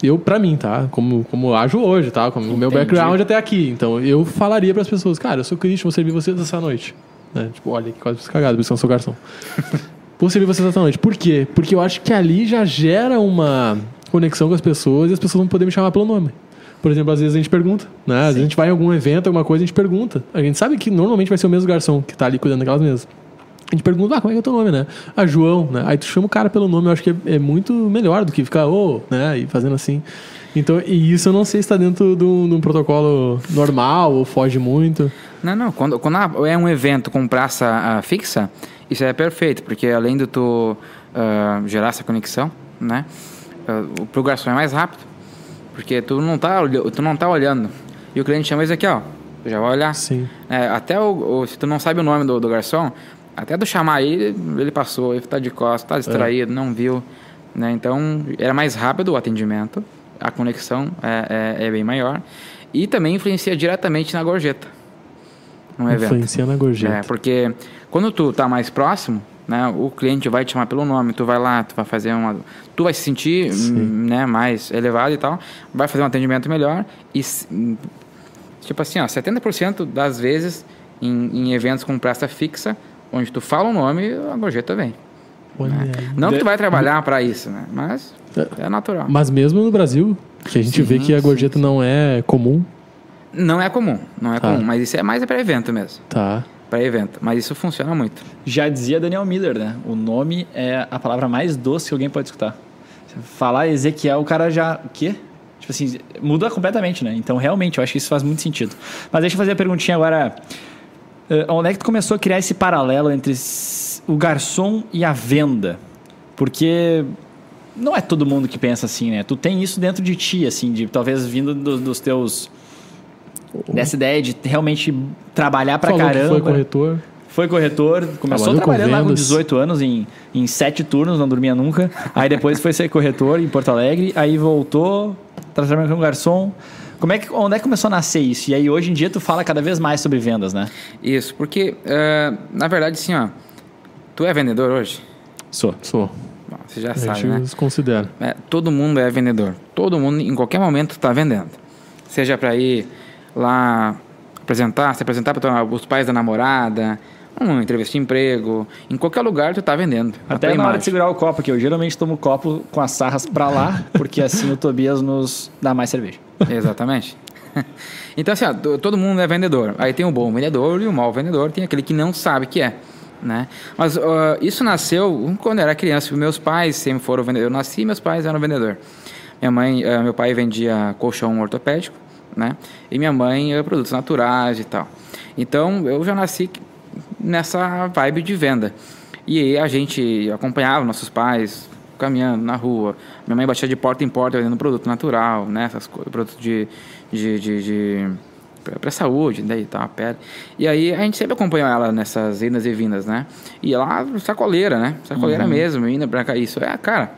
eu, pra mim, tá? Como, como ajo hoje, tá? Como o meu background até aqui. Então, eu falaria para as pessoas, cara, eu sou Christian, vou servir vocês essa noite. Né? Tipo, olha que quase cagado, por isso que eu não sou garçom. Vou servir vocês essa noite. Por quê? Porque eu acho que ali já gera uma conexão com as pessoas e as pessoas vão poder me chamar pelo nome. Por exemplo, às vezes a gente pergunta, né? Às vezes a gente vai em algum evento, alguma coisa, a gente pergunta. A gente sabe que normalmente vai ser o mesmo garçom que tá ali cuidando daquelas mesas. A gente pergunta, ah, como é que é o teu nome, né? Ah, João, né? Aí tu chama o cara pelo nome, eu acho que é, é muito melhor do que ficar, ô, né? E fazendo assim. Então, e isso eu não sei se está dentro de um, de um protocolo normal ou foge muito. Não, não. Quando, quando é um evento com praça ah, fixa, isso é perfeito, porque além de tu ah, gerar essa conexão, né? Uh, pro garçom é mais rápido, porque tu não tá, tu não tá olhando. E o cliente chama isso aqui, ó. Tu já vai olhar. Sim. É, até o, o- se tu não sabe o nome do, do garçom, até tu chamar ele, ele passou, ele tá de costas, tá distraído, não viu. Né? Então, era mais rápido o atendimento, a conexão é, é, é bem maior. E também influencia diretamente na gorjeta. No evento. Influencia na gorjeta. É, porque quando tu tá mais próximo, né, o cliente vai te chamar pelo nome, tu vai lá, tu vai fazer uma, tu vai se sentir, hum, né, mais elevado e tal, vai fazer um atendimento melhor e tipo assim, ó, 70% das vezes em, em eventos com praça fixa, onde tu fala o nome, a gorjeta vem. Aí. Não que tu vai trabalhar para isso, né, mas é natural. Mas mesmo no Brasil, que a gente Sim, vê que a sim, gorjeta não é comum, Não é comum, não é Tá. comum, mas isso é mais para evento mesmo, tá? para evento, mas isso funciona muito. Já dizia Daniel Miller, né? O nome é a palavra mais doce que alguém pode escutar. Você Falar Ezequiel, o cara já. O quê? Tipo assim, muda completamente, né? Então, realmente, eu acho que isso faz muito sentido. Mas deixa eu fazer a perguntinha agora. Eh, onde é que tu começou a criar esse paralelo entre o garçom e a venda? Porque não é todo mundo que pensa assim, né? Tu tem isso dentro de ti, assim, de talvez vindo do- dos teus. Dessa ideia de realmente trabalhar pra Falou caramba. foi corretor. Foi corretor, começou Trabalhou com trabalhando lá com vendas. 18 anos, em, em sete turnos, não dormia nunca. Aí depois foi ser corretor em Porto Alegre, aí voltou, trabalhando como garçom. Como é que, onde é que começou a nascer isso? E aí hoje em dia tu fala cada vez mais sobre vendas, né? Isso, porque eh, na verdade assim, ó, tu é vendedor hoje? Sou. Sou. Bom, você já A sabe, gente né? considera. É, todo mundo é vendedor. Todo mundo, em qualquer momento, está vendendo. Seja para ir lá apresentar, se apresentar para os pais da namorada, uma entrevista de emprego, em qualquer lugar tu está vendendo. Até na hora imagem. de segurar o copo aqui. Eu geralmente tomo o copo com as sarras pra lá, porque assim o Tobias nos dá mais cerveja. Exatamente. então, assim, ó, to- todo mundo é vendedor. Aí tem o bom vendedor e o mau vendedor, tem aquele que não sabe que é. Né? Mas ó, isso nasceu quando eu era criança. Meus pais sempre foram vendedores. Eu nasci e meus pais eram vendedor. Minha mãe, eh, meu pai vendia colchão ortopédico, né? E minha mãe eh, produtos naturais e tal. Então eu já nasci nessa vibe de venda. E a gente acompanhava nossos pais caminhando na rua. Minha mãe batia de porta em porta vendendo produto natural, né? Essas coisas, produtos de, de, de, de para saúde, daí e tal, a pele. E aí a gente sempre acompanhou ela nessas idas e vindas, né? E lá sacoleira, né? Sacoleira mesmo, indo pra cá. Isso é, cara,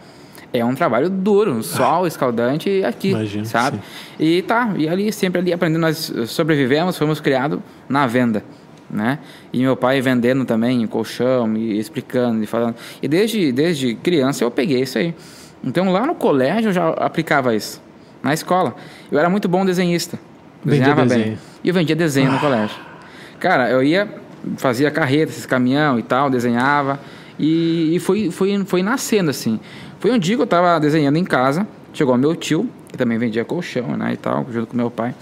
é um trabalho duro, um sol escaldante aqui, Imagino, sabe? E tá, e ali sempre ali aprendendo, nós sobrevivemos, fomos criados na venda, né? E meu pai vendendo também colchão, e explicando, e falando. E desde, desde criança eu peguei isso aí. Então lá no colégio eu já aplicava isso. Na escola. Eu era muito bom desenhista. Vendia Desenhava bem. desenho. E eu vendia desenho no colégio. Cara, eu ia, fazia carreta, esses caminhão e tal, desenhava. E, e foi, foi, foi nascendo assim. Foi um dia que eu tava desenhando em casa, chegou meu tio, que também vendia colchão, né, e tal, junto com meu pai.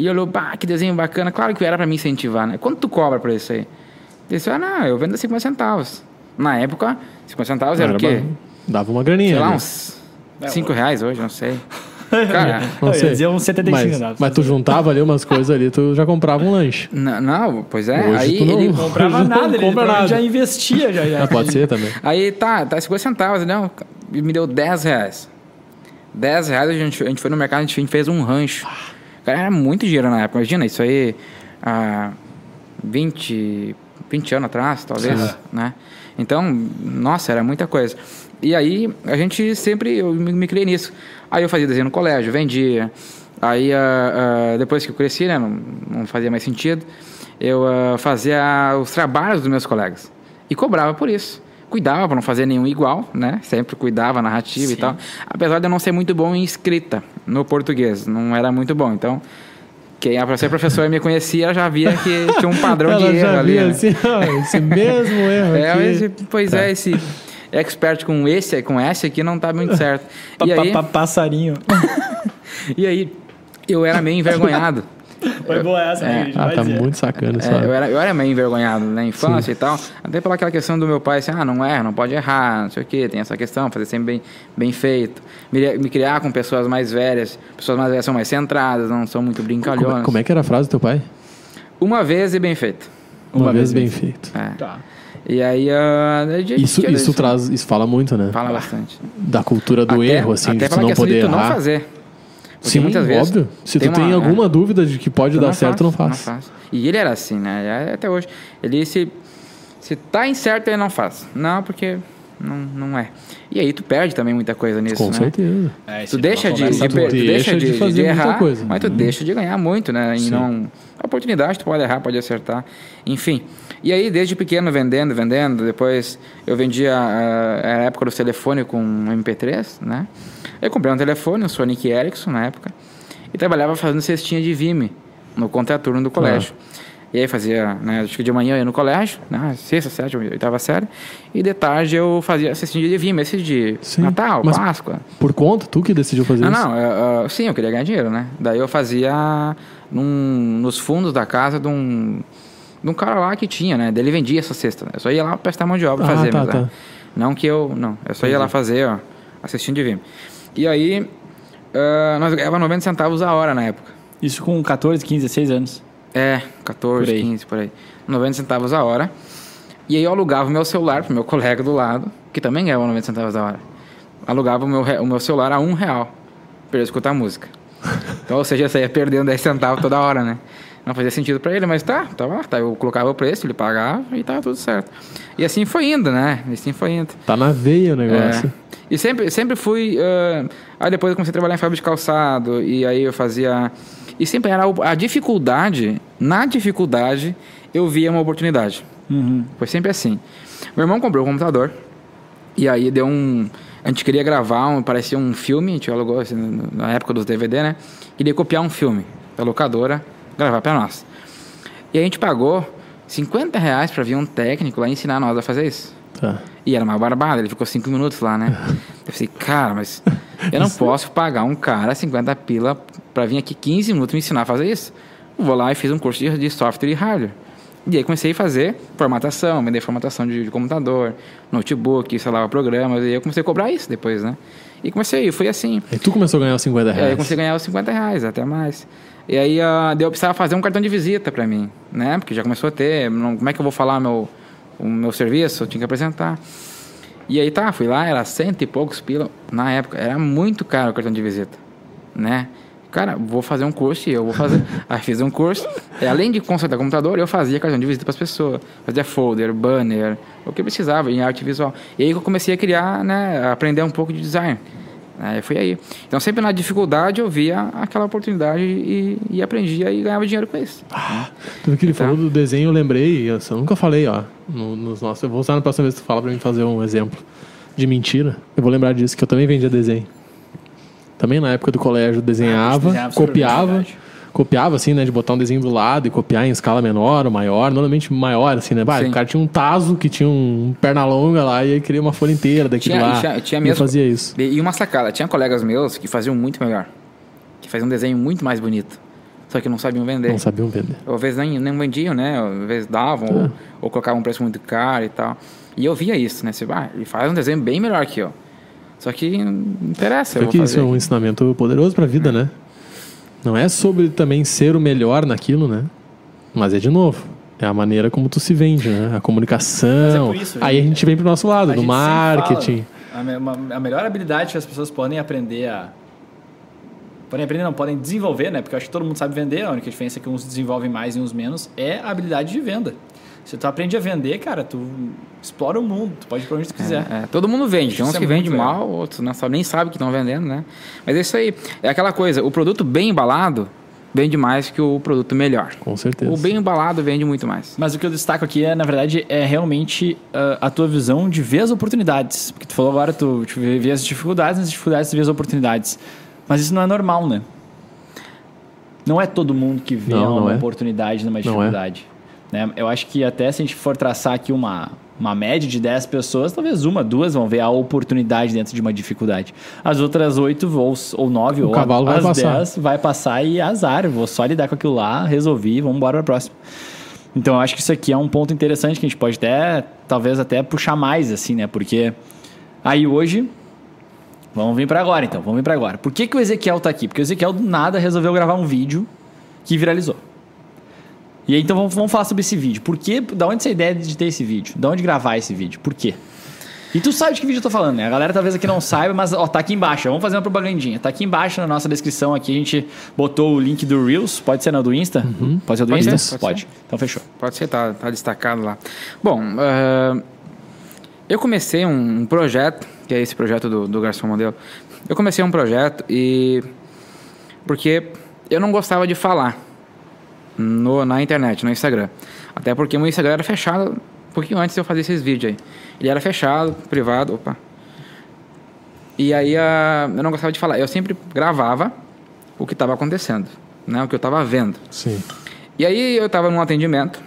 E olhou, bah, que desenho bacana. Claro que era pra me incentivar, né? Quanto tu cobra pra isso aí? Ele disse, ah, não, eu vendo a 50 centavos. Na época, 50 centavos era, o quê? Dava uma graninha. Sei lá, uns 5 reais hoje, não sei. Cara, Não Eu ia sei. dizer uns 75 mas, centavos. mas tu juntava ali umas coisas ali, tu já comprava um lanche. n- não, pois é. Hoje aí tu não- ele comprava não nada, ele compra provavelmente nada. já investia. Já, já. Ah, pode ser também. Aí tá, tá 50 centavos, não. E me deu 10 reais. 10 reais a gente, a gente foi no mercado, a gente fez um rancho. Cara, era muito dinheiro na época. Imagina, isso aí há 20, 20 anos atrás, talvez, né? Então, nossa, era muita coisa. E aí, a gente sempre, eu me, me criei nisso. Aí eu fazia desenho no colégio, vendia. Aí, ah, ah, depois que eu cresci, né, não, não fazia mais sentido, eu ah, fazia os trabalhos dos meus colegas. E cobrava por isso. Cuidava para não fazer nenhum igual, né? Sempre cuidava, narrativa Sim. e tal. Apesar de eu não ser muito bom em escrita no português. Não era muito bom. Então, quem a ser professora me conhecia, ela já via que tinha um padrão de erro ali. né? assim, ó, esse mesmo erro É, aqui. esse, pois é, esse expert com esse, com esse aqui não tá muito certo. E pa- aí, pa- passarinho. e aí eu era meio envergonhado. Foi boa essa, É. gente. Ah, tá dizer. muito sacana isso. É, eu, era, eu era meio envergonhado na infância e tal. Até pela aquela questão do meu pai, assim, ah, não erra, não pode errar, não sei o quê. Tem essa questão, fazer sempre bem, bem feito. Me, me criar com pessoas mais velhas. Pessoas mais velhas são mais centradas, não são muito como, brincalhonas. é- como é que era a frase do teu pai? Uma vez e bem feito. Uma, vez bem feito. É. Tá. E aí... gente Isso, isso traz, isso fala muito, né? Fala bastante. Da cultura do Até- erro, assim, até de tu não questão poder de tu errar. não fazer. Porque Sim, muitas vezes óbvio. Se tu tem tem uma- alguma é. dúvida de que pode Tu dar não certo, faz, não faz. Não faz. E ele era assim, né? E Até hoje. Ele se. Se tá incerto, ele não faz. Não, porque não, não é. E aí tu perde também muita coisa nisso, Com né? certeza. É, Tu se deixa de, de, tu deixa deixa de de, de, fazer muita errar, coisa. mas tu Uhum. deixa de ganhar muito, né? E Sim. não. A oportunidade tu pode errar, pode acertar. Enfim. E aí, desde pequeno, vendendo, vendendo. Depois eu vendia. ah, era a época do telefone com MP3, né? Eu comprei um telefone, um Sonic Ericsson na época. E trabalhava fazendo cestinha de Vime no contraturno do colégio. E aí fazia, né, acho que de manhã eu ia no colégio, né, sexta, sétima, oitava série, e de tarde eu fazia cestinha de Vime, esse de Sim, Natal, Páscoa. Por conta, tu que decidiu fazer Ah, isso? não, eu- eu- sim, eu queria ganhar dinheiro, né? Daí eu fazia num- nos fundos da casa de um, de um cara lá que tinha, né? Daí ele vendia essa cesta. Eu só ia lá prestar mão de obra Ah, fazer, tá, mas, tá. né? Não que eu. Não, eu só ia lá fazer, ó, assistindo de Vime. E aí, ah, nós ganhávamos 90 centavos a hora na época. Isso com 14, 15, 16 anos. É, 14, Por aí. 15, por aí. 90 centavos a hora. E aí eu alugava o meu celular pro meu colega do lado, que também ganhava 90 centavos a hora. Alugava o meu, o meu celular a um real pra ele escutar música. Então, ou seja, eu saía perdendo 10 centavos toda hora, né? Não fazia sentido pra ele, mas tá, tava lá, tá. Eu colocava o preço, ele pagava e tava tudo certo. E assim foi indo, né? E assim foi indo. Tá na veia o negócio. É. E sempre, sempre fui. ah, aí depois eu comecei a trabalhar em fábrica de calçado. E aí eu fazia. E sempre era o- a dificuldade. Na dificuldade, eu via uma oportunidade. Uhum. Foi sempre assim. Meu irmão comprou um computador. E aí deu um. A gente queria gravar, um, parecia um filme, a gente alugou assim, na época dos DVD, né? Queria copiar um filme da locadora, gravar pra nós. E a gente pagou 50 reais pra vir um técnico lá ensinar nós a fazer isso. Tá. E era uma barbada, ele ficou cinco minutos lá, né? Eu falei, cara, mas eu não posso pagar um cara 50 pila pra vir aqui 15 minutos me ensinar a fazer isso. Eu vou lá e fiz um curso de, software e hardware. E aí comecei a fazer formatação, vender formatação de, de computador, notebook, instalava programas, e aí eu comecei a cobrar isso depois, né? E comecei, e foi assim. Aí tu começou a ganhar os 50 E aí eu reais. comecei a ganhar os 50 reais, até mais. E aí ah, daí eu precisava fazer um cartão de visita pra mim, né? Porque já começou a ter, não- como é que eu vou falar meu, o meu serviço? Eu tinha que apresentar. E aí tá, fui lá, era cento e poucos pila. Na época, era muito caro o cartão de visita, né? Cara, vou fazer um curso e eu vou fazer. aí fiz um curso. E além de consertar computador, eu fazia cartão de visita para as pessoas. Fazia folder, banner, o que precisava em arte visual. E aí eu comecei a criar, né? A aprender um pouco de design. Aí foi aí. Então sempre na dificuldade eu via aquela oportunidade e, e aprendia e ganhava dinheiro com isso. Tu viu que ele Tá. falou do desenho, eu lembrei, eu só nunca falei, ó, no- nos nossos. Eu vou usar na próxima vez que tu fala pra mim fazer um exemplo de mentira. Eu vou lembrar disso, que eu também vendia desenho. Também na época do colégio desenhava, desenhava super bem, copiava. Copiava assim, né, de botar um desenho do lado e copiar em escala menor ou maior, normalmente maior, assim, né? Bah, o cara tinha um taso que tinha um perna longa lá e aí queria uma folha inteira daquilo Tinha- lá. tinha- tinha E mesmo- fazia isso. E uma sacada, tinha colegas meus que faziam muito melhor. Que faziam um desenho muito mais bonito. Só que não sabiam vender. Não sabiam vender. Ou às vezes nem, nem vendiam, né? Às vezes davam, ou, ou colocavam um preço muito caro e tal. E eu via isso, né? Você, ah, ele faz um desenho bem melhor que eu. Só que não interessa. vou que isso é um ensinamento poderoso pra vida, né? Não é sobre também ser o melhor naquilo, né? Mas é de novo. É a maneira como tu se vende, né? A comunicação. Mas é isso, Aí a gente. vem pro nosso lado, do marketing. fala, a melhor habilidade que as pessoas podem aprender a. Podem aprender, não, podem desenvolver, né? Porque eu acho que todo mundo sabe vender, a única diferença é que uns desenvolvem mais e uns menos, é a habilidade de venda. Se tu aprende a vender, cara, tu explora o mundo, tu pode ir pra onde tu quiser. É, todo mundo vende. Tem uns é que vendem muito mal, outros não sabem, nem sabem que estão vendendo, né? Mas é isso aí. É aquela coisa, o produto bem embalado vende mais que o produto melhor. Com certeza. O bem embalado vende muito mais. Mas o que eu destaco aqui é, na verdade, é realmente ah, a tua visão de ver as oportunidades. Porque tu falou agora, tu, tu vê as dificuldades, nas dificuldades tu vê as oportunidades. Mas isso não é normal, né? Não é todo mundo que vê Não, não uma é. oportunidade numa Não é. dificuldade. Né? Eu acho que até se a gente for traçar aqui uma, uma média de 10 pessoas, talvez uma, duas vão ver a oportunidade dentro de uma dificuldade. As outras oito ou, ou nove O ou cavalo vai as passar. 10 vai passar e azar. Eu vou só lidar com aquilo lá, resolvi, vamos embora para próxima. Então eu acho que isso aqui é um ponto interessante que a gente pode até, talvez até puxar mais, assim, né? Porque aí hoje, vamos vir para agora então, vamos vir para agora. Por que, que o Ezequiel tá aqui? Porque o Ezequiel do nada resolveu gravar um vídeo que viralizou. E aí então vamos, vamos falar sobre esse vídeo. Por que, da onde essa ideia de ter esse vídeo? Da onde gravar esse vídeo? Por quê? E tu sabe de que vídeo eu tô falando, né? A galera talvez aqui não saiba, mas ó, tá aqui embaixo. Vamos fazer uma propagandinha. Tá aqui embaixo na nossa descrição aqui. A gente botou o link do Reels. Pode ser na do Insta? Pode ser do Pode Insta? ser, pode Pode. Então fechou. Pode ser, tá, tá destacado lá. Bom, ah, eu comecei um, um projeto, que é esse projeto do, do Garçom Modelo. Eu comecei um projeto e. Porque eu não gostava de falar no, na internet, no Instagram. Até porque o meu Instagram era fechado um pouquinho antes de eu fazer esses vídeos aí. Ele era fechado, privado, opa. E aí ah, eu não gostava de falar. Eu sempre gravava o que estava acontecendo, né? O que eu estava vendo. Sim. E aí eu estava num atendimento,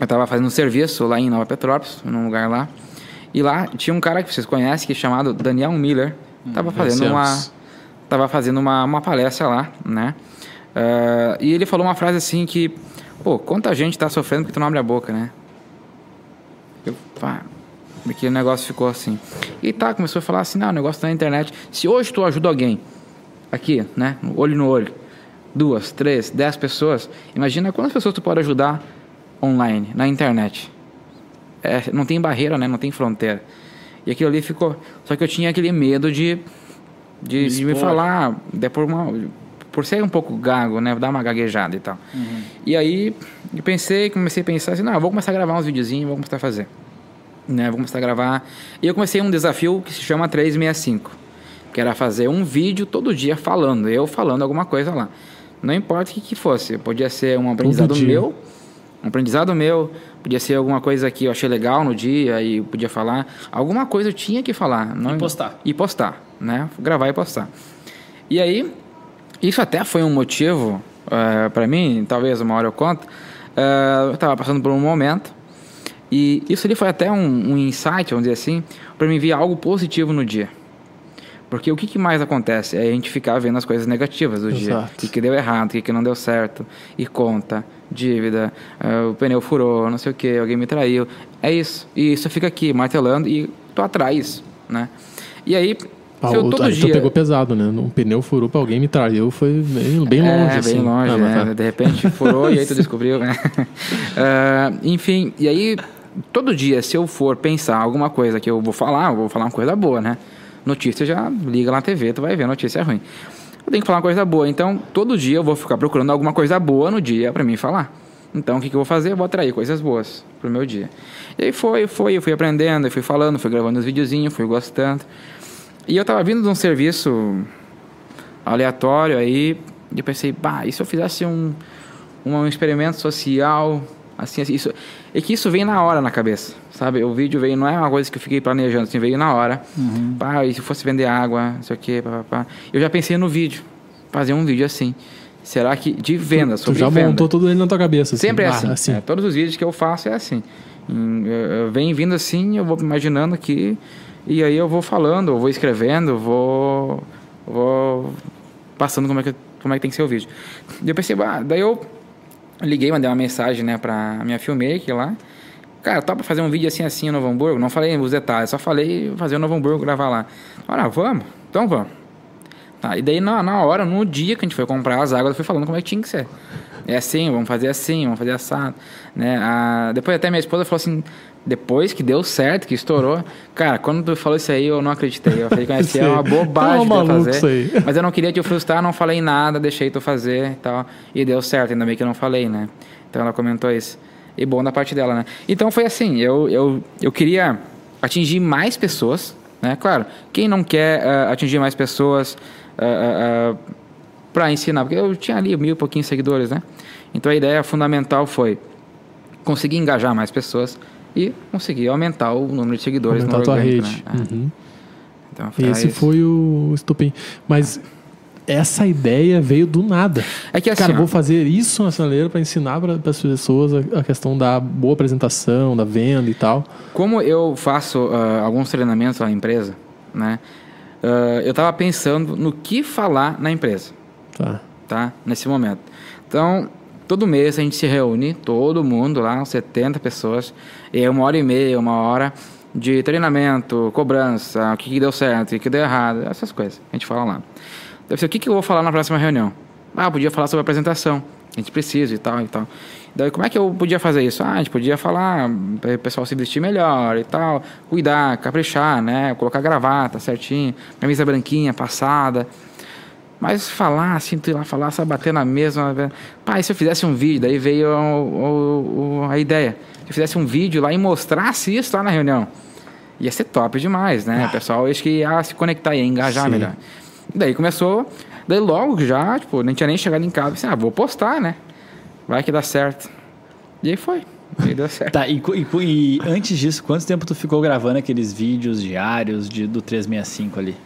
eu estava fazendo um serviço lá em Nova Petrópolis, num lugar lá. E lá tinha um cara que vocês conhecem, que é chamado Daniel Miller. Tava fazendo uma tava fazendo uma, uma palestra lá, né? Ah, e ele falou uma frase assim que, pô, quanta gente tá sofrendo porque tu não abre a boca, né? Eu, pá, aquele negócio ficou assim. E tá, começou a falar assim, não, o negócio tá na internet. Se hoje tu ajuda alguém, aqui, né, olho no olho, duas, três, dez pessoas, imagina quantas pessoas tu pode ajudar online, na internet. É, não tem barreira, né, não tem fronteira. E aquilo ali ficou... Só que eu tinha aquele medo de, de, de me falar, de por, uma, por ser um pouco gago, né, dar uma gaguejada e tal. E aí eu pensei, comecei a pensar assim, não, eu vou começar a gravar uns videozinhos, vou começar a fazer. Né, vou começar a gravar. E eu comecei um desafio que se chama 365, que era fazer um vídeo todo dia falando, eu falando alguma coisa lá. Não importa o que, que fosse, podia ser um aprendizado meu, um aprendizado meu, podia ser alguma coisa que eu achei legal no dia e podia falar. Alguma coisa eu tinha que falar. Não, E postar. E postar, né? Gravar e postar. E aí, isso até foi um motivo para mim, talvez uma hora eu conto. eh, eu estava passando por um momento e isso ali foi até um, um insight, vamos dizer assim, para mim ver algo positivo no dia. Porque o que, que mais acontece? É a gente ficar vendo as coisas negativas do dia. Exato. O que, que deu errado, o que, que não deu certo. E conta, dívida, eh, o pneu furou, não sei o que, alguém me traiu. É isso. E isso fica aqui, martelando, e tu atrai isso, né? E aí, Eu todo aí tu dia... pegou pesado, né? Um pneu furou pra alguém me traiu, foi bem, bem longe, é, assim. bem longe, Ah, né? tá. De repente furou e aí tu descobriu, né? Ah, enfim, e aí, todo dia, se eu for pensar alguma coisa que eu vou falar, eu vou falar uma coisa boa, né? Notícia já liga lá na TV, tu vai ver notícia ruim. Eu tenho que falar uma coisa boa, então todo dia eu vou ficar procurando alguma coisa boa no dia pra mim falar. Então o que, que eu vou fazer? Eu vou atrair coisas boas pro meu dia. E aí foi, foi, eu fui aprendendo, eu fui falando, fui gravando os videozinhos, fui gostando. E eu tava vindo de um serviço aleatório aí, e eu pensei, bah, e se eu fizesse um, um experimento social, assim, assim, isso, é que isso veio na hora na cabeça, sabe? O vídeo veio, não é uma coisa que eu fiquei planejando, assim, veio na hora. Pá, e se fosse vender água, não sei o quê, pá, pá, pá. Eu já pensei no vídeo, fazer um vídeo assim. Será que de venda, Tu sobre já venda. montou tudo ele na tua cabeça. assim. Sempre é Ah, assim. É, todos os vídeos que eu faço é assim. Eu- eu Vem vindo assim, eu vou imaginando aqui, e aí eu vou falando, eu vou escrevendo, vou, vou passando como é, que, como é que tem que ser o vídeo. Eu pensei, ah, daí eu liguei, mandei uma mensagem né, pra minha filmmaker lá, cara, topa fazer um vídeo assim, assim, no Novo Hamburgo? Não falei os detalhes, só falei fazer o Novo Hamburgo, gravar lá. Olha, vamos? Então vamos. Tá, e daí, na, na hora, no dia que a gente foi comprar as águas, eu fui falando como é que tinha que ser. É assim, vamos fazer assim, vamos fazer assado. Né? A, depois até minha esposa falou assim, depois que deu certo, que estourou, cara, quando tu falou isso aí, eu não acreditei. Eu falei que isso é uma bobagem Tá que eu maluco fazer. isso aí. Mas eu não queria te frustrar, não falei nada, deixei tu fazer e tal. E deu certo, ainda bem que eu não falei, né? Então ela comentou isso. E bom da parte dela, né? Então foi assim, eu, eu, eu queria atingir mais pessoas, né? Claro, quem não quer ah, atingir mais pessoas para ensinar? Porque eu tinha ali mil e pouquinhos seguidores, né? Então a ideia fundamental foi conseguir engajar mais pessoas e conseguir aumentar o número de seguidores Aumentar a no tua orgânico, rede. né? É. Uhum. Então, esse isso. foi o estupim. Mas essa ideia veio do nada. É que assim, Cara, ó, vou fazer isso na sinaleira para ensinar para as pessoas a, a questão da boa apresentação, da venda e tal. Como eu faço ah, alguns treinamentos na empresa, né? ah, eu estava pensando no que falar na empresa, Tá. tá? Nesse momento. Então, todo mês a gente se reúne, todo mundo lá, uns 70 pessoas, é uma hora e meia, uma hora de treinamento, cobrança, o que, que deu certo, o que, deu errado, essas coisas. A gente fala lá. Deve ser o que, que eu vou falar na próxima reunião? Ah, podia falar sobre apresentação. A gente precisa e tal e tal. Daí, como é que eu podia fazer isso? Ah, a gente podia falar para o pessoal se vestir melhor e tal, cuidar, caprichar, né? Colocar gravata certinho, camisa branquinha, passada. Mas falar, assim, tu ir lá falar, só bater na mesma. Pá, e se eu fizesse um vídeo? Daí veio o- a ideia. Eu fizesse um vídeo lá e mostrasse isso lá na reunião. Ia ser top demais, né? O pessoal acho que ia se conectar, ia engajar Sim. melhor. Daí começou, daí logo já, tipo, não tinha nem chegado em casa, pensei, ah, vou postar, né? Vai que dá certo. E aí foi. E deu certo. Tá, e, e e antes disso, quanto tempo tu ficou gravando aqueles vídeos diários de, do 365 ali?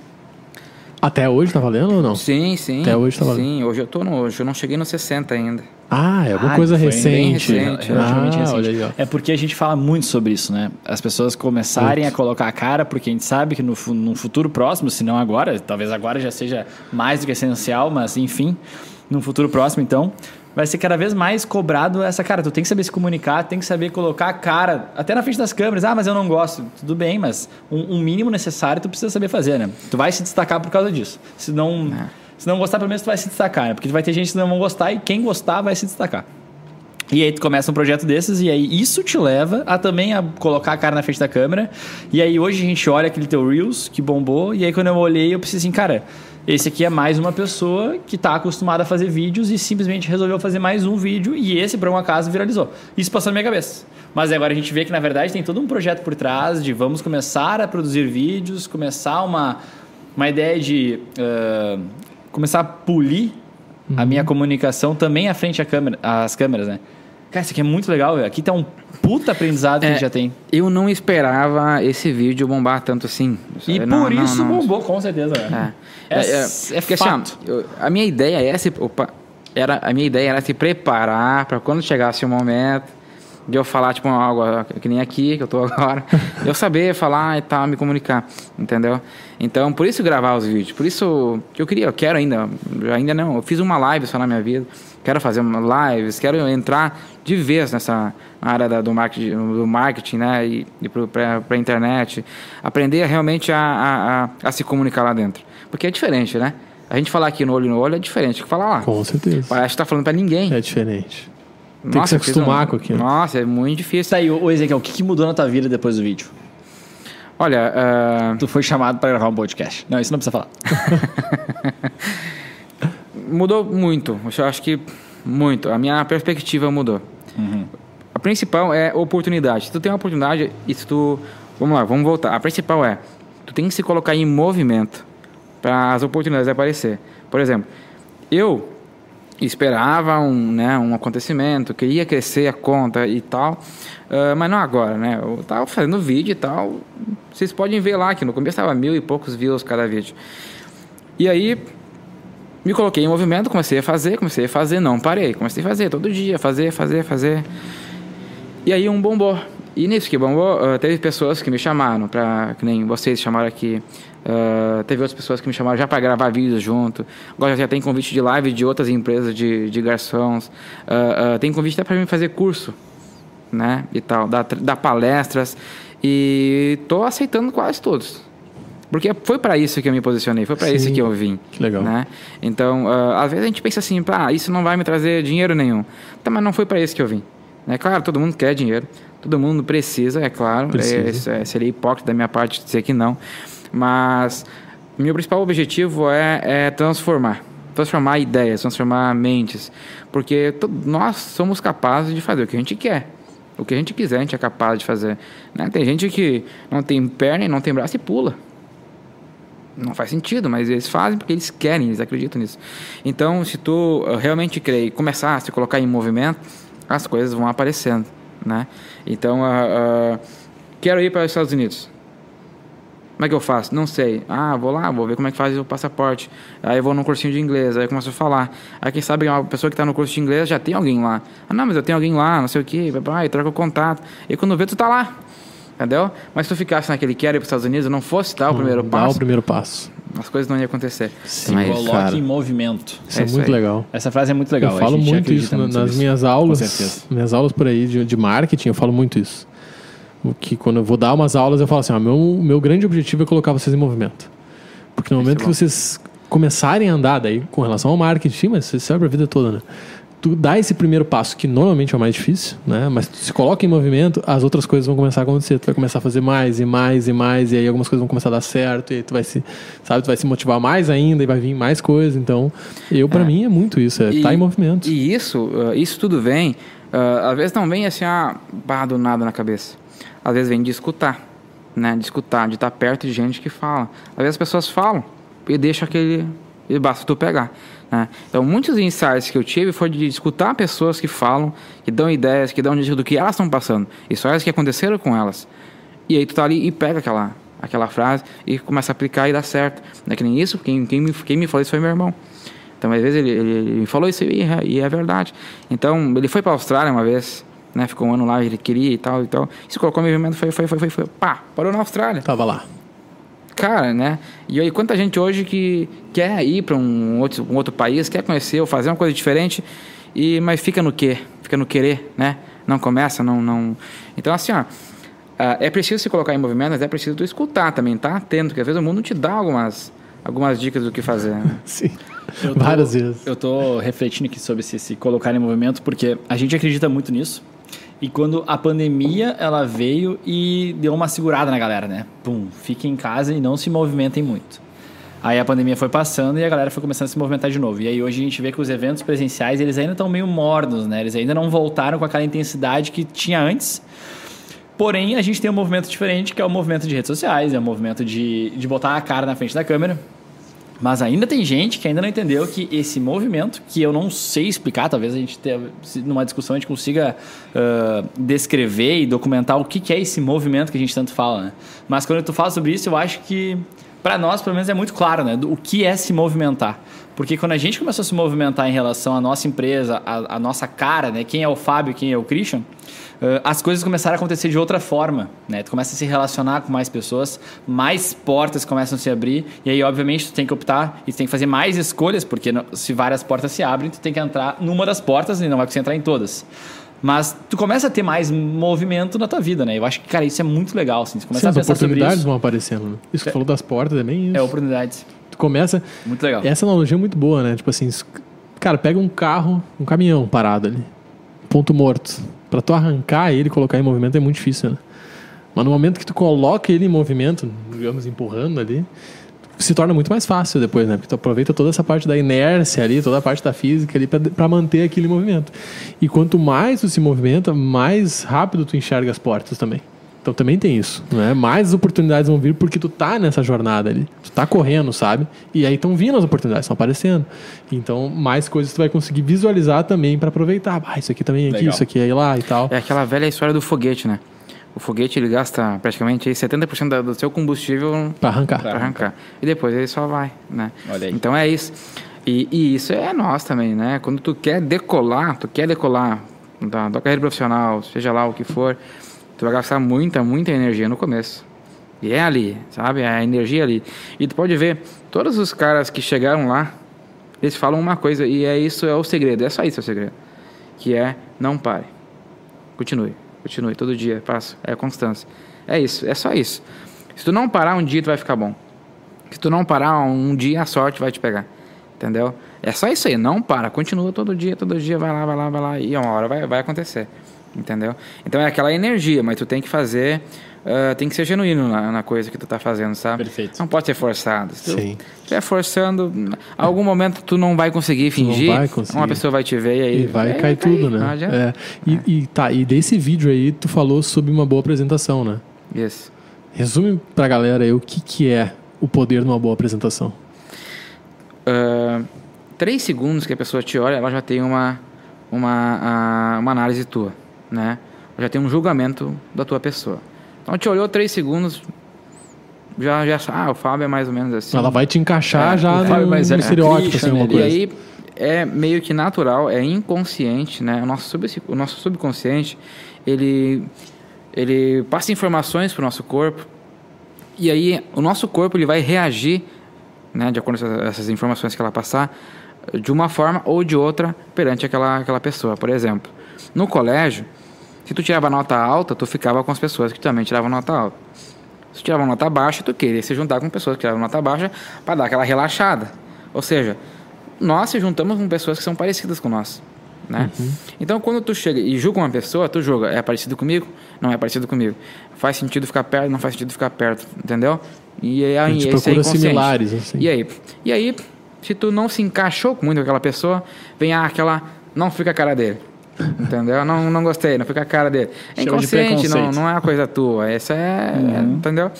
Até hoje tá valendo ou não? Sim, sim. Até hoje tá valendo. Sim, hoje eu tô no. Hoje eu não cheguei no 60 ainda. Ah, é alguma Ah, coisa recente. recente, relativamente ah, recente. olha aí, ó. É porque a gente fala muito sobre isso, né? As pessoas começarem a colocar a cara, porque a gente sabe que no, no futuro próximo, se não agora, talvez agora já seja mais do que essencial, mas enfim, no futuro próximo, então, vai ser cada vez mais cobrado essa cara. Tu tem que saber se comunicar, tem que saber colocar a cara, até na frente das câmeras. Ah, mas eu não gosto. Tudo bem, mas um, um mínimo necessário tu precisa saber fazer, né? Tu vai se destacar por causa disso. Se não, se não gostar, pelo menos tu vai se destacar, né? Porque vai ter gente que não vão gostar e quem gostar vai se destacar. E aí tu começa um projeto desses e aí isso te leva a também a colocar a cara na frente da câmera. E aí hoje a gente olha aquele teu Reels que bombou e aí quando eu olhei eu pensei assim, cara, esse aqui é mais uma pessoa que está acostumada a fazer vídeos e simplesmente resolveu fazer mais um vídeo e esse por um acaso viralizou. Isso passou na minha cabeça. Mas agora a gente vê que na verdade tem todo um projeto por trás de vamos começar a produzir vídeos, começar uma, uma ideia de ah, começar a polir a minha comunicação também à frente à câmera, às câmeras, né? Cara, isso aqui é muito legal, velho. Aqui tá um puta aprendizado que a gente já tem. Eu não esperava esse vídeo bombar tanto assim. E Não, por não, isso não. bombou, com certeza, velho. É. É, É, é, porque assim, fato. eu- a minha ideia é se, opa, era a minha ideia era se preparar para quando chegasse o momento de eu falar tipo algo que nem aqui que eu tô agora, eu saber falar e tal, me comunicar, entendeu? Então, por isso gravar os vídeos, por isso que eu queria, eu quero ainda, ainda não, eu fiz uma live só na minha vida, quero fazer uma lives, quero entrar de vez nessa área da- do marketing, do marketing, né, e, e para a internet, aprender realmente a, a, a, a se comunicar lá dentro, porque é diferente, né? A gente falar aqui no olho no olho é diferente que falar lá. Com certeza. Parece que tá falando para ninguém. É diferente. que Nossa, se eu fiz acostumar com aquilo. Nossa, é muito difícil. Tá aí, ô Ezequiel, o que, que mudou na tua vida depois do vídeo? Olha, ah, Tu foi chamado pra gravar um podcast. Não, isso não precisa falar. mudou muito. Eu acho que muito. A minha perspectiva mudou. A principal é oportunidade. Se tu tem uma oportunidade e se tu... Vamos lá, vamos voltar. A principal é, tu tem que se colocar em movimento para as oportunidades aparecer. Por exemplo, eu esperava um, né, um acontecimento, queria crescer a conta e tal, ah, mas não agora, né? Eu tava fazendo vídeo e tal. Vocês podem ver lá que no começo estava mil e poucos views cada vídeo. E aí me coloquei em movimento, comecei a fazer, comecei a fazer, não parei, comecei a fazer todo dia, fazer, fazer, fazer. E aí um bombou. E nisso que bombou, ah, teve pessoas que me chamaram para que nem vocês chamaram aqui. ah, teve outras pessoas que me chamaram já para gravar vídeos junto. Agora já tem convite de live de outras empresas de, de garçons. Ah, tem convite até para mim fazer curso né? E tal, dar, dar palestras e tô aceitando quase todos. Porque foi para isso que eu me posicionei, foi para isso que eu vim. Que legal. Né? Então, ah, às vezes a gente pensa assim, ah, isso não vai me trazer dinheiro nenhum. Tá, mas não foi para isso que eu vim. Né? Claro, todo mundo quer dinheiro, todo mundo precisa, é claro. Precisa. É, é, seria hipócrita da minha parte dizer que não. Mas meu principal objetivo é, é transformar. Transformar ideias, transformar mentes. Porque nós somos capazes de fazer o que a gente quer. O que a gente quiser, a gente é capaz de fazer. né? Tem gente que não tem perna e não tem braço e pula. Não faz sentido, mas eles fazem porque eles querem, eles acreditam nisso. Então, se tu uh, realmente crer e começar a se colocar em movimento, as coisas vão aparecendo, né? Então, uh, uh, quero ir para os Estados Unidos. Como é que eu faço? Não sei. Ah, vou lá, vou ver como é que faz o passaporte. Aí eu vou num cursinho de inglês, aí eu começo a falar. Aí quem sabe uma pessoa que está no curso de inglês já tem alguém lá. Ah, não, mas eu tenho alguém lá, não sei o quê. Aí troca o contato. E quando vê, tu tá lá. Entendeu? Mas se tu ficasse naquele quero ir para os Estados Unidos não fosse dar o primeiro Dá passo, o primeiro passo. as coisas não iam acontecer. Sim, Mas, Coloque cara. em movimento. Isso É é, isso muito aí. legal. Essa frase é muito legal. eu falo muito isso muito nas nisso. minhas aulas. certeza. Minhas aulas por aí de, de marketing, eu falo muito isso. O que quando eu vou dar umas aulas, eu falo assim: ó, meu, meu grande objetivo é colocar vocês em movimento. Porque no Isso momento é que vocês começarem a andar, daí com relação ao marketing, mas isso serve a vida toda, né? Tu dá esse primeiro passo, que normalmente é o mais difícil, né? Mas tu se coloca em movimento, as outras coisas vão começar a acontecer. Tu vai começar a fazer mais e mais e mais, e aí algumas coisas vão começar a dar certo, e aí tu vai se, sabe, tu vai se motivar mais ainda e vai vir mais coisas. Então, eu, pra mim, é muito isso, é estar em movimento. E isso, uh, isso tudo vem, uh, às vezes não vem assim, ah, barra do nada na cabeça. Às vezes vem de escutar, né? De escutar, de estar perto de gente que fala. Às vezes as pessoas falam e deixa aquele... E basta tu pegar. Né? Então, muitos insights que eu tive foi de escutar pessoas que falam, que dão ideias, que dão dicas do que elas estão passando. Histórias que aconteceram com elas. E aí tu tá ali e pega aquela, aquela frase e começa a aplicar e dá certo. Não é que nem isso, quem, quem, me, quem me falou isso foi meu irmão. Então, às vezes, ele, ele, me falou isso e é, e é verdade. Então, ele foi para a Austrália uma vez, né? Ficou um ano lá, ele queria e tal e tal. Se colocou no movimento, foi, foi, foi, foi, foi. Pá, parou na Austrália. Tava lá. Cara, né? E aí, quanta gente hoje que quer ir para um outro, um outro país, quer conhecer ou fazer uma coisa diferente, e mas fica no quê? Fica no querer, né? Não começa, não. não... Então, assim, ó. ah, É preciso se colocar em movimento, mas é preciso tu escutar também, tá atento, porque às vezes o mundo te dá algumas, algumas dicas do que fazer. né? Sim. Eu tô- Várias vezes. Eu tô refletindo aqui sobre se, se colocar em movimento, porque a gente acredita muito nisso. E quando a pandemia ela veio e deu uma segurada na galera, né? Pum, fiquem em casa e não se movimentem muito. Aí a pandemia foi passando e a galera foi começando a se movimentar de novo. E aí hoje a gente vê que os eventos presenciais, eles ainda estão meio mornos, né? Eles ainda não voltaram com aquela intensidade que tinha antes. Porém, a gente tem um movimento diferente, que é o movimento de redes sociais, é o movimento de, de botar a cara na frente da câmera. Mas ainda tem gente que ainda não entendeu que esse movimento, que eu não sei explicar, talvez a gente tenha, numa discussão a gente consiga ah, descrever e documentar o que, que é esse movimento que a gente tanto fala, né? Mas quando tu fala sobre isso, eu acho que para nós, pelo menos, é muito claro, né? O que é se movimentar. Porque quando a gente começou a se movimentar em relação à nossa empresa, à, à nossa cara, né? Quem é o Fábio, quem é o Christian, Uh, as coisas começaram a acontecer de outra forma, né? Tu começa a se relacionar com mais pessoas, mais portas começam a se abrir, e aí, obviamente, tu tem que optar e tu tem que fazer mais escolhas, porque se várias portas se abrem, tu tem que entrar numa das portas e não vai conseguir entrar em todas. Mas tu começa a ter mais movimento na tua vida, né? Eu acho que, cara, isso é muito legal, assim. Tu começa Sim, a as pensar sobre oportunidades isso. vão aparecendo. né? Isso que tu falou das portas é bem isso. É oportunidades. Tu começa. Muito legal. Essa analogia é muito boa, né? Tipo assim, cara, pega um carro, um caminhão parado ali, ponto morto. Pra tu arrancar ele colocar em movimento é muito difícil, né? Mas no momento que tu coloca ele em movimento, digamos, empurrando ali, se torna muito mais fácil depois, né? Porque tu aproveita toda essa parte da inércia ali, toda a parte da física ali pra manter aquele movimento. E quanto mais tu se movimenta, mais rápido tu enxerga as portas também. Então também tem isso, né? Mais oportunidades vão vir porque tu tá nessa jornada ali. Tu tá correndo, sabe? E aí estão vindo as oportunidades, estão aparecendo. Então, mais coisas tu vai conseguir visualizar também pra aproveitar. Ah, isso aqui também é aqui, Legal. isso aqui é lá e tal. É aquela velha história do foguete, né? O foguete ele gasta praticamente aí 70% da- do seu combustível Pra arrancar. para arrancar. E depois ele só vai, né? Olha aí. Então é isso. E, e isso é nós também, né? Quando tu quer decolar, tu quer decolar da, da carreira profissional, seja lá o que for, tu vai gastar muita, muita energia no começo. E é ali, sabe? É a energia ali. E tu pode ver, todos os caras que chegaram lá, eles falam uma coisa, e é isso, é o segredo, é só isso é o segredo. Que é, não pare. Continue. continue todo dia, faça, é constância. É isso, é só isso. Se tu não parar um dia, tu vai ficar bom. Se tu não parar um dia, a sorte vai te pegar. Entendeu? É só isso aí, não para, continua todo dia, todo dia, vai lá, vai lá, vai lá, e uma hora vai, vai acontecer. Entendeu? Então é aquela energia, mas tu tem que fazer, uh, tem que ser genuíno na, na, coisa que tu tá fazendo, sabe? Perfeito. Não pode ser forçado. Se tu Sim. estiver forçando, algum momento tu não vai conseguir fingir, vai conseguir. uma pessoa vai te ver e aí E vai é, cair tudo, não né? É. E, e tá, e desse vídeo aí, tu falou sobre uma boa apresentação, né? Isso. Resume pra galera aí o que, que é o poder de uma boa apresentação. Ah, três segundos que a pessoa te olha, ela já tem uma, uma, ah, uma análise tua, né? Já tem um julgamento da tua pessoa. Então, te olhou três segundos, já, já ah, o Fábio é mais ou menos assim. Ela vai te encaixar É, já no, no é estereótipo, Christian, assim, alguma ele- E coisa. aí é meio que natural, é inconsciente, né? O nosso, sub, o nosso subconsciente, ele, ele passa informações para o nosso corpo e aí o nosso corpo ele vai reagir, né? De acordo com essas, essas informações que ela passar, de uma forma ou de outra perante aquela, aquela pessoa. Por exemplo, no colégio, se tu tirava nota alta, tu ficava com as pessoas que também tiravam nota alta. Se tu tirava nota baixa, tu queria se juntar com pessoas que tiravam nota baixa para dar aquela relaxada. Ou seja, nós se juntamos com pessoas que são parecidas com nós. Né? Então, quando tu chega e julga uma pessoa, tu julga, é parecido comigo? Não é parecido comigo. Faz sentido ficar perto? Não faz sentido ficar perto, entendeu? E aí, A gente é procura inconsciente. similares, assim. E aí? E aí, se tu não se encaixou muito com aquela pessoa, vem ah, aquela. Não fica a cara dele. Entendeu? Não, não gostei, não fica a cara dele. É inconsciente, não, não é uma coisa tua. Essa é. é, entendeu?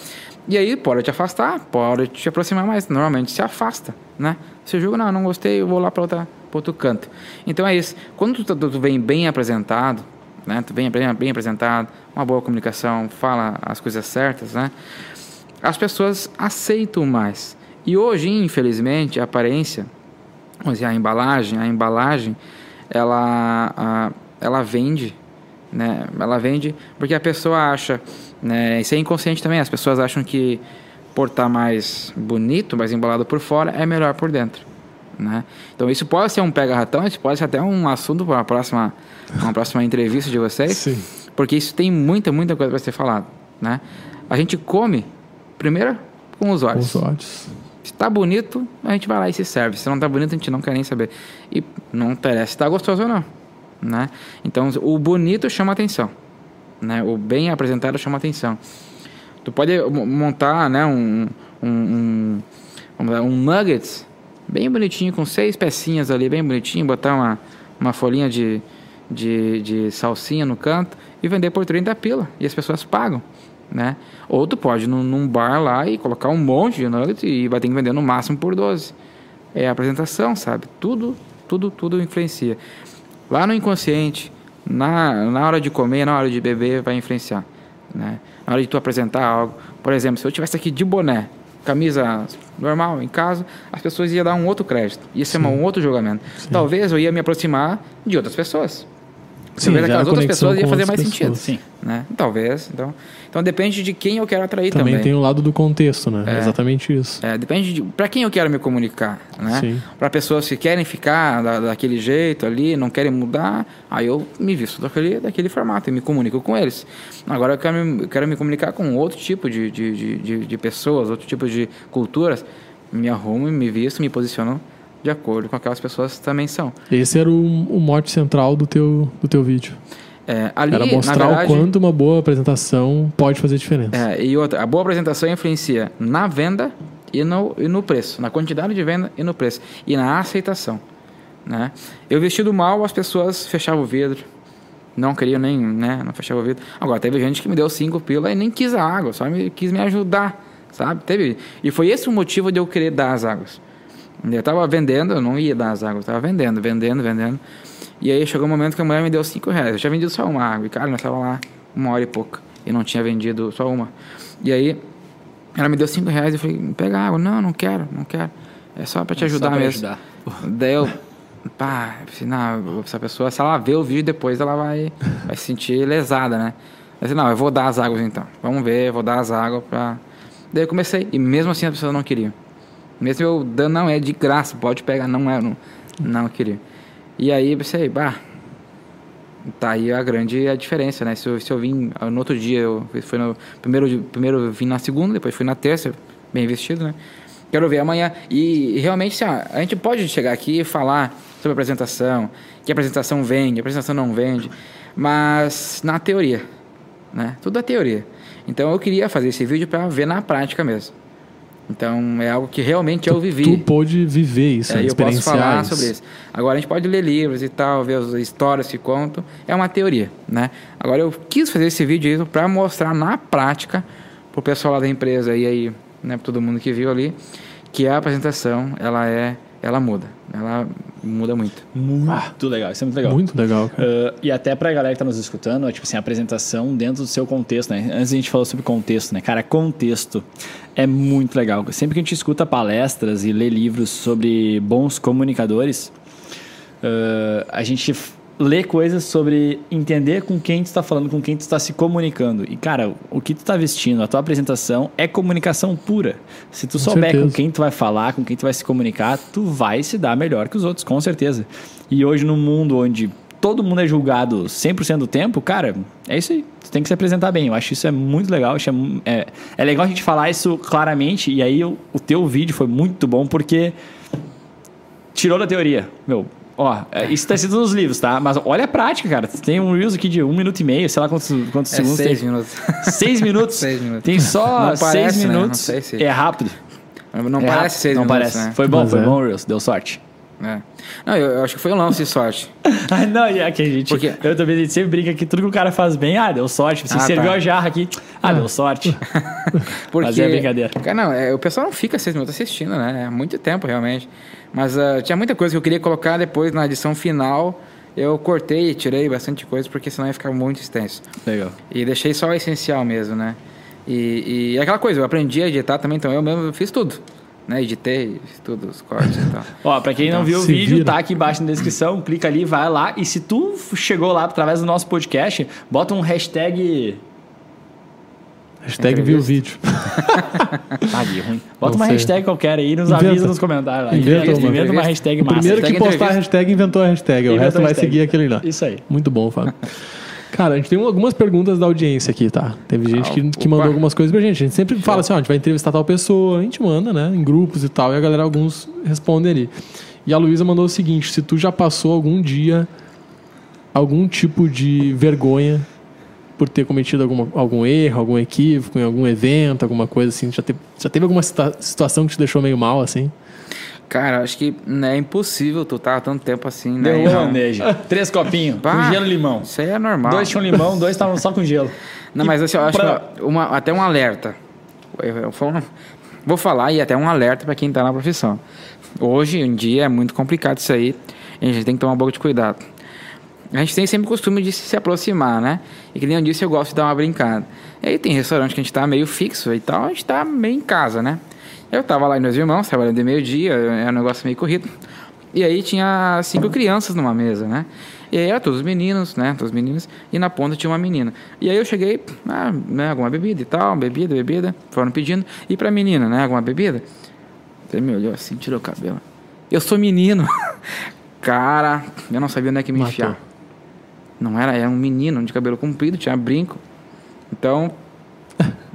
E aí pode te afastar, pode te aproximar mais. Normalmente se afasta, né? Você julga, não, não gostei, eu vou lá para outra, pra outro canto. Então é isso. Quando tu, tu, tu vem bem apresentado, né? Tu vem bem, bem apresentado, uma boa comunicação, fala as coisas certas, né? As pessoas aceitam mais. E hoje, infelizmente, a aparência, vamos dizer, a embalagem, a embalagem, ela, a- ela vende, né? Ela vende porque a pessoa acha, né? Isso é inconsciente também. As pessoas acham que por estar mais bonito, mais embalado por fora, é melhor por dentro, né? Então isso pode ser um pega-ratão, isso pode ser até um assunto para uma próxima, uma próxima entrevista de vocês, Sim. porque isso tem muita, muita coisa para ser falado, né? A gente come primeiro com os Com olhos. os olhos. Se tá bonito, a gente vai lá e se serve. Se não tá bonito, a gente não quer nem saber. E não interessa se tá gostoso ou não, né? Então, o bonito chama atenção, né? O bem apresentado chama atenção. Tu pode mo- montar, né, um, um, um, lá, um nuggets bem bonitinho, com seis pecinhas ali, bem bonitinho, botar uma, uma folhinha de, de, de salsinha no canto e vender por 30 pila. E as pessoas pagam, né? Ou tu pode ir num, num bar lá e colocar um monte de nuggets e vai ter que vender no máximo por 12. É a apresentação, sabe? Tudo, tudo, tudo influencia. Lá no inconsciente, na, na hora de comer, na hora de beber, vai influenciar. Né? Na hora de tu apresentar algo. Por exemplo, se eu tivesse aqui de boné, camisa normal, em casa, as pessoas iam dar um outro crédito. Ia ser uma- um outro julgamento. Talvez eu ia me aproximar de outras pessoas. Sim, Talvez gera aquelas outras pessoas ia fazer mais sentido. pessoas. Sim. Né? Talvez. Então, então depende de quem eu quero atrair Também, também. tem o lado do contexto, né? É. Exatamente isso. É, depende de para quem eu quero me comunicar, né? Para pessoas que querem ficar da- daquele jeito ali, não querem mudar, aí eu me visto daquele, daquele formato e me comunico com eles. Agora eu quero me, eu quero me comunicar com outro tipo de, de, de, de, de pessoas, outro tipo de culturas, me arrumo, me visto, me posiciono de acordo com aquelas pessoas também são. Esse era o, o mote central do teu, do teu vídeo. É, ali, Era mostrar verdade, o quanto uma boa apresentação pode fazer diferença. É, e outra, a boa apresentação influencia na venda e no, e no preço, na quantidade de venda e no preço, e na aceitação. Né? Eu vestido mal, as pessoas fechavam o vidro, não queriam nem, né, não fechavam o vidro. Agora, teve gente que me deu cinco pila e nem quis a água, só me, quis me ajudar, sabe? Teve, e foi esse o motivo de eu querer dar as águas. Eu estava vendendo, eu não ia dar as águas, eu estava vendendo, vendendo, vendendo. E aí chegou um momento que a mulher me deu cinco reais. Eu tinha vendido só uma água. E, cara, nós estava lá uma hora e pouca. E não tinha vendido só uma. E aí, ela me deu cinco reais e eu falei, pega água. Não, não quero, não quero. É só para te ajudar Só pra mesmo. ajudar. Daí eu, pá, não, essa pessoa, se ela ver o vídeo depois, ela vai, vai se sentir lesada, né? Eu falei, não, eu vou dar as águas então. Vamos ver, vou dar as águas pra... Daí eu comecei. E mesmo assim as pessoas não queriam. Mesmo eu dando, não, é de graça, pode pegar, não é, não, não queria. E aí eu pensei, bah, Tá aí a grande a diferença, né? Se eu, se eu vim ah, no outro dia, eu foi no primeiro primeiro eu vim na segunda, depois fui na terça, bem vestido, né? Quero ver amanhã. E, realmente, assim, a gente pode chegar aqui e falar sobre apresentação, que a apresentação vende, a apresentação não vende, mas na teoria, né? Tudo é teoria. Então eu queria fazer esse vídeo para ver na prática mesmo. Então é algo que realmente eu vivi. Tu pôde viver isso, É, né? eu posso experienciar falar isso. sobre isso. Agora a gente pode ler livros e tal, ver as histórias que contam. É uma teoria, né? Agora eu quis fazer esse vídeo para mostrar na prática pro pessoal lá da empresa e aí, né, todo mundo que viu ali, que a apresentação, ela é, ela muda. Ela muda muito. Muito legal, isso é muito legal. Muito legal, cara. Uh, e até pra galera que tá nos escutando, é, tipo assim, a apresentação dentro do seu contexto, né? Antes a gente falou sobre contexto, né? Cara, contexto é muito legal. Sempre que a gente escuta palestras e lê livros sobre bons comunicadores, uh, a gente lê coisas sobre entender com quem tu está falando, com quem tu está se comunicando. E, cara, o que tu tá vestindo, a tua apresentação é comunicação pura. Se tu souber certeza. com quem tu vai falar, com quem tu vai se comunicar, tu vai se dar melhor que os outros, com certeza. E hoje, no mundo onde todo mundo é julgado 100% do tempo, cara, é isso aí. Tu tem que se apresentar bem. Eu acho isso é muito legal. acho é é, é legal a gente falar isso claramente. E aí, o, o teu vídeo foi muito bom porque tirou da teoria. Meu, ó, é, isso tá escrito nos livros, tá? Mas olha a prática, cara. Tem um Reels aqui de um minuto e meio, sei lá quantos, quantos É segundos seis tem. minutos. Seis minutos? Seis minutos. Tem só Não seis parece, né? Não minutos. sei se- É rápido. Não É parece rápido. seis Não minutos, parece. né? Foi bom, Mas foi é. bom, Reels. Deu sorte. É. Não, eu, eu acho que foi um lance de sorte. Ah, não, e aqui a gente. Porque- Eu também a gente sempre brinca que tudo que o cara faz bem, ah, deu sorte. Você Ah, serviu tá. a jarra aqui, ah, deu sorte. Porque, Mas é brincadeira. Cara, não, é, o pessoal não fica seis minutos assistindo, né? É muito tempo, realmente. Mas ah, tinha muita coisa que eu queria colocar depois na edição final. Eu cortei e tirei bastante coisa, porque senão ia ficar muito extenso. Legal. E deixei só o essencial mesmo, né? E, e é aquela coisa, eu aprendi a editar também, então eu mesmo fiz tudo. Né? Editei, fiz tudo, os cortes e tal. Ó, pra quem não Então, viu o vídeo, vira. tá aqui embaixo na descrição, clica ali, vai lá. E se tu chegou lá através do nosso podcast, bota um hashtag. Hashtag viu o vídeo. Ah, que ruim. Bota Não uma sei. hashtag qualquer aí e nos Inventa. avisa nos comentários lá. Inventa Inventa, uma. inventa uma hashtag O massa. primeiro que Hashtag postar a entrevista. hashtag inventou a hashtag. O Inventou resto a vai seguir aquele lá. Isso aí. Muito bom, Fábio. Cara, a gente tem um- algumas perguntas da audiência aqui, tá? Teve gente que, que opa. mandou algumas coisas pra gente. A gente sempre fala assim, ó, a gente vai entrevistar tal pessoa, a gente manda, né? Em grupos e tal, e a galera, alguns respondem ali. E a Luísa mandou o seguinte: se tu já passou algum dia algum tipo de vergonha por ter cometido alguma, algum erro, algum equívoco em algum evento, alguma coisa assim, já, teve já teve alguma situa- situação que te deixou meio mal, assim? Cara, acho que né, é impossível tu estar tanto tempo assim, né? Deu e não- bandeja. Três copinhos, com gelo e limão. Isso aí é normal. Dois tinham limão, dois estavam só com gelo. Não, mas assim, eu acho pra- que uma, até um alerta. Eu, eu falo- vou falar e até um alerta para quem está na profissão. Hoje em dia é muito complicado isso aí. E a gente tem que tomar um pouco de cuidado. A gente tem sempre o costume de se aproximar, né? E que nem eu disse, eu gosto de dar uma brincada. E aí tem restaurante que a gente tá meio fixo e tal, a gente tá meio em casa, né? Eu tava lá e meus irmãos, trabalhando de meio-dia, é um negócio meio corrido. E aí tinha cinco crianças numa mesa, né? E aí eram todos meninos, né? Todos meninos. E na ponta tinha uma menina. E aí eu cheguei, ah, né, alguma bebida e tal, bebida, bebida. Foram pedindo. E pra menina, né? Alguma bebida? Ele me olhou assim, tirou o cabelo. Eu sou menino. Cara, eu não sabia onde é que me Matou. enfiar. Não era, era um menino de cabelo comprido, tinha brinco. Então,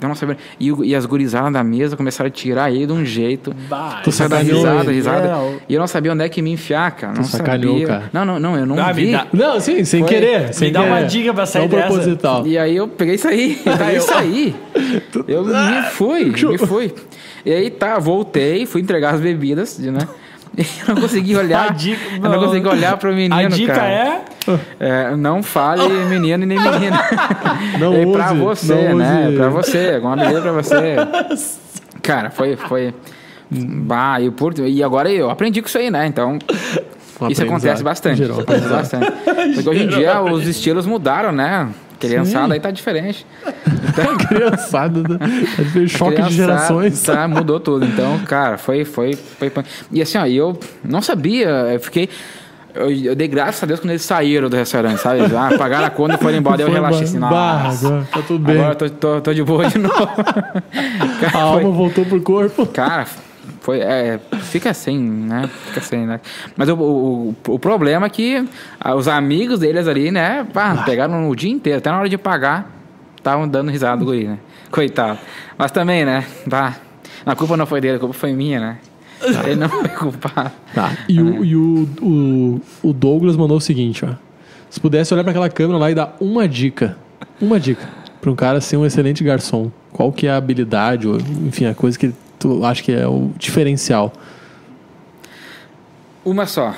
eu não sabia. E, e as gurizadas da mesa começaram a tirar ele de um jeito. Bah, Tu dar sacaneou risada, risada. É, E eu não sabia onde é que me enfiar, cara. Não sacaneou, sabia. cara. Não, não, não, eu não Ah, me vi. dá- Não, sim, sem Foi- querer. Sem dá uma querer. dica pra sair Não dessa. proposital. E aí eu peguei isso aí. Eu peguei isso aí. Eu me fui, me fui. E aí tá, voltei, fui entregar as bebidas, né? Eu não consegui olhar. A dica- eu não consegui olhar pro menino, A dica cara. é. É, não fale menino e nem menina. Não é pra você, não né? use. Pra você, alguma medida pra você. Cara, foi. foi... Bah, e, por... e agora eu aprendi com isso aí, né? Então. Um isso acontece bastante. Um Acontece bastante. Porque hoje em dia os estilos mudaram, né? Criançada aí tá diferente. Criançada, né? Tá de choque de gerações. Tá, mudou tudo. Então, cara, foi, foi, foi. E assim, ó, eu não sabia, eu fiquei. Eu, eu dei graças a Deus quando eles saíram do restaurante, sabe? Ah, pagaram a conta e foram embora. Daí eu relaxei assim, nossa. agora tá tudo bem. Agora eu tô, tô, tô de boa de novo. A Cara, alma foi- voltou pro corpo. cara, Foi, é, fica assim, né? Fica assim, né? Mas o, o, o problema é que ah, os amigos deles ali, né? pá, pegaram o dia inteiro, até na hora de pagar, estavam dando risada do guri, né? Coitado. Mas também, né? Pá, a culpa não foi dele, a culpa foi minha, né? Ele não foi culpado. Tá. E, o, e o, o, o Douglas mandou o seguinte, ó. Se pudesse olhar para aquela câmera lá e dar uma dica, uma dica, para um cara ser um excelente garçom, qual que é a habilidade, ou, enfim, a coisa que tu acha que é o diferencial? Uma só.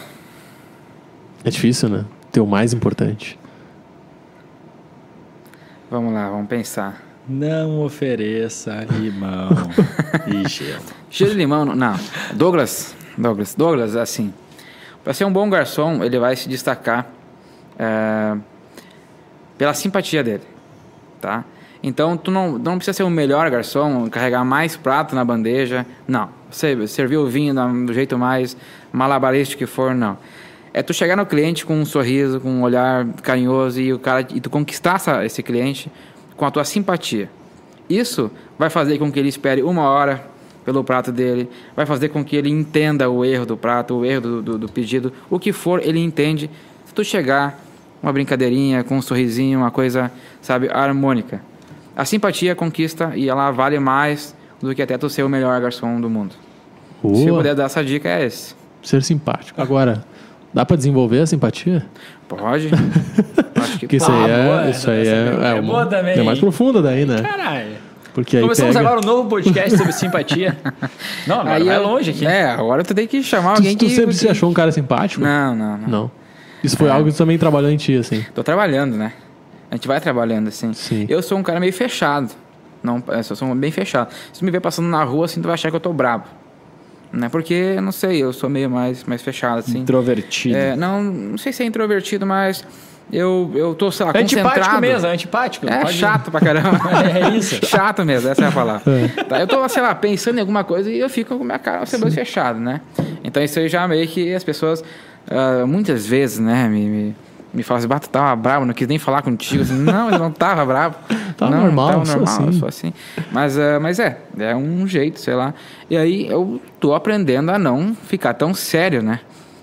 É difícil, né? Ter o mais importante. Vamos lá, vamos pensar. Não ofereça limão e gelo. Cheiro de limão, não. não. Douglas, Douglas, Douglas, assim, para ser um bom garçom, ele vai se destacar é, pela simpatia dele, tá? Então, tu não, não precisa ser o melhor garçom, carregar mais prato na bandeja, não. Você servir o vinho do jeito mais malabarístico que for, não. É tu chegar no cliente com um sorriso, com um olhar carinhoso e o cara e tu conquistar essa, esse cliente com a tua simpatia. Isso vai fazer com que ele espere uma hora pelo prato dele, vai fazer com que ele entenda o erro do prato, o erro do, do, do pedido, o que for, ele entende. Se tu chegar, uma brincadeirinha, com um sorrisinho, uma coisa, sabe, harmônica. A simpatia conquista e ela vale mais do que até tu ser o melhor garçom do mundo. Se eu Boa. puder dar essa dica, é esse. Ser simpático. Agora, dá pra desenvolver a simpatia? Pode? Acho que Porque isso pode. aí é, boa, isso aí é, é, é uma- boa também, é mais profunda daí, né? Caralho. Porque aí Começamos pega... agora um novo podcast sobre simpatia. Não, agora Aí vai eu- longe aqui. É, agora tu tem que chamar Tu, alguém tu que. sempre se que- achou um cara simpático? Não, não, não. Não. Isso foi algo que tu também trabalhou em ti, assim. Tô trabalhando, né? A gente vai trabalhando assim. Sim. Eu sou um cara meio fechado. Não, eu sou bem fechado. Se tu me ver passando na rua, assim, tu vai achar que eu tô brabo. Né? Porque, não sei, eu sou meio mais, mais fechado, assim. Introvertido. É, não, não sei se é introvertido, mas eu, eu tô, sei lá, É antipático concentrado. mesmo, é antipático. É Pode- chato pra caramba. É isso. chato mesmo, essa é a palavra. Tá, eu tô, sei lá, pensando em alguma coisa e eu fico com a minha cara sempre fechado, né? Então isso aí já meio que as pessoas, ah, muitas vezes, né, me, me, me falam assim, bato, tava bravo, não quis nem falar contigo. Assim, não, eu não tava bravo. Tava não, normal, tava normal, eu assim. assim. Mas, ah, mas é, é um jeito, sei lá. E aí eu tô aprendendo a não ficar tão sério, né?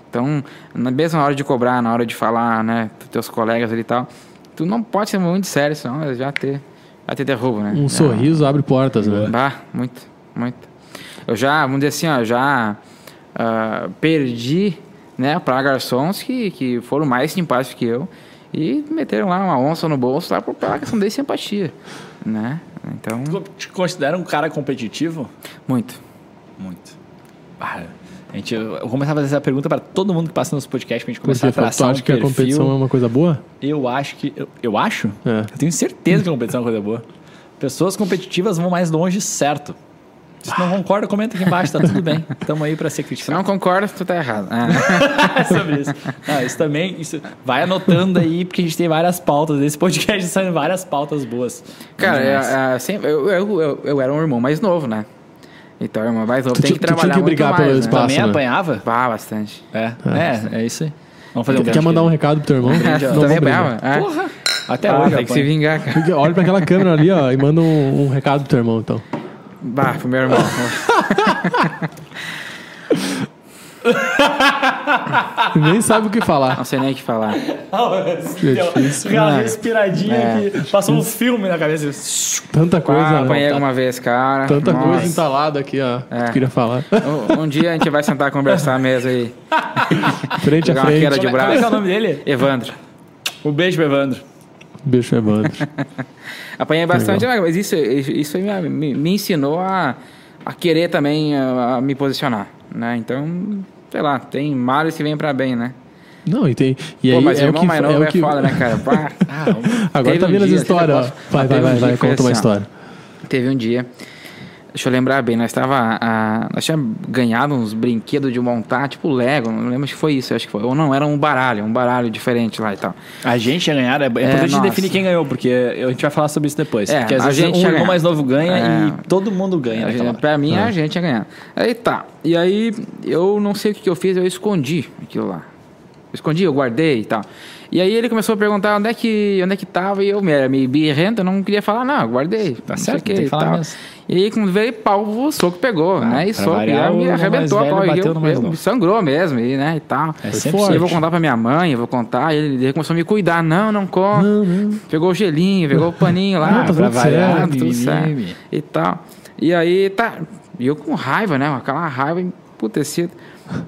Então, na mesma hora de cobrar, na hora de falar, né, teus colegas ali e tal, tu não pode ser muito sério, senão já te, já te derrubam, né? Um sorriso abre portas, né? Bah, muito, muito. Eu já, vamos dizer assim, ó, já ah, perdi, né, para garçons que, que foram mais simpáticos que eu e meteram lá uma onça no bolso lá por pela questão de simpatia, né? Então, Tu te considera um cara competitivo? muito. Muito. Ah, a gente, eu vou começar a fazer essa pergunta para todo mundo que passa nos podcasts pra gente começar Porque a tu traçar acha um que a competição é uma coisa boa? Eu acho que... Eu, eu acho? É. Eu tenho certeza que a competição é uma coisa boa. Pessoas competitivas vão mais longe, certo. Se tu não concorda, comenta aqui embaixo, tá tudo bem. Tamo aí para ser Se criticado. não concorda, tu tá errado. Ah, É sobre isso. Ah, isso também, isso, vai anotando aí, porque a gente tem várias pautas. Esse podcast saindo várias pautas boas. cara, é, é, sempre- eu, eu, eu, eu era um irmão mais novo, né? Então, irmão mais novo Tu tem tinha- que tu tinha trabalhar que muito brigar mais, pelo né? espaço. Também né? apanhava? Bah, bastante. É, é, é isso aí. Vamos fazer um Quer mandar um recado pro teu irmão? Não, Também apanhava? É. Porra! Até Ah, hoje tem que se vingar, cara. Olha pra aquela câmera ali, ó, e manda um, um recado pro teu irmão, então. Bah, pro meu irmão. Nem sabe o que falar. Não sei nem o que falar. É difícil. Aquela Ah. respiradinha É. que passou um filme na cabeça. Tanta coisa, Ah, apanhei alguma vez, cara. Tanta Nossa. coisa entalada aqui, ó. É. Tu queria falar. Um, um dia a gente vai sentar e conversar mesmo aí. Frente a Pegar uma queda frente. de Como é, como é que é o braço. nome dele? Evandro. O beijo pro Evandro. Beijo, Evandro. Apanhei bastante, mas isso, isso me, me- ensinou a, a querer também a, a me posicionar, né? Então, sei lá, tem males que vêm pra bem, né? Não, e tem. E Pô, aí mas é o irmão que, mais é novo o é, que... foda, né, cara? Pá. Ah, Agora tá um vindo as histórias, posso- Vai, vai, vai, vai, conta uma assim, história. Teve um dia, deixa eu lembrar bem, nós estava nós tínhamos ganhado uns brinquedos de montar, tipo Lego, não lembro se foi isso, acho que foi. Ou não, era um baralho, um baralho diferente lá e tal. A gente ia ganhar. É, é importante a gente nossa. definir quem ganhou, porque a gente vai falar sobre isso depois. É, porque às a vezes gente um irmão mais novo ganha É. e todo mundo ganha. A gente, hora. pra mim, a gente ia ganhar. Aí tá. E aí, eu não sei o que, que eu fiz, eu escondi aquilo lá. Eu escondi, eu guardei e tal. E aí ele começou a perguntar onde é que, onde é que tava, e eu me- era meio birrento, eu não queria falar, não, guardei. Tá certo, tem que falar mesmo. E aí, quando veio pau, o soco pegou, né? E soco, e variar, me arrebentou a pau. Bateu eu, eu sangrou mesmo, e, né? E tal. É sempre forte. Eu vou contar pra minha mãe, eu vou contar. E ele, ele começou a me cuidar. Não, não come. Não, não. Pegou o gelinho, pegou o paninho lá. Ah, tá tudo variar, certo, tudo certo. E tal. E aí, tá. E eu com raiva, né? Aquela raiva emputecida.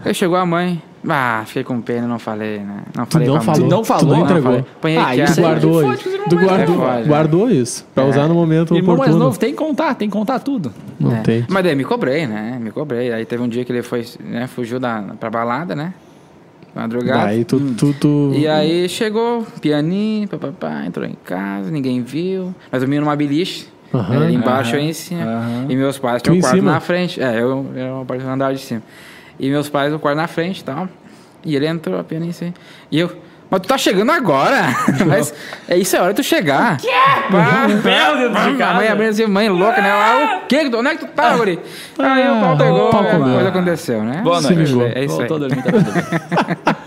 Aí chegou a mãe. Ah, fiquei com pena, não falei, né? Não Tu falei não pra mãe. falou. não Tu falou? não entregou. falei. Apanhei Ah, quieto. isso Tu aí guardou fode isso. com os irmãos Tu mais guardou. É, guardou isso. Pra É. usar no momento Irmão mais oportuno. novo tem que contar, tem que contar tudo. Não É. tem. Mas daí me cobrei, né? Me cobrei. Aí teve um dia que ele foi, né? Fugiu da, pra balada, né? Madrugada. Daí tu, tu, tu... E aí chegou, pianinho, papapá, entrou em casa, ninguém viu. Mas eu dormia numa beliche, ali embaixo eu em cima. aham. E meus pais Tu tinham um quarto cima? na frente. É, eu era uma parte do andar de cima. E meus pais no quarto na frente e tal. E ele entrou, pianinho assim. E eu, mas tu tá chegando agora? mas é isso, é hora de tu chegar. Que? Pé dentro de A mãe abrindo assim, mãe louca, né? Ela, o quê? Onde é que tu tá, guri? Aí o pau Ah, pegou, o pau a coisa aconteceu, né? Boa noite. vingou. É isso aí. A dormir, tá.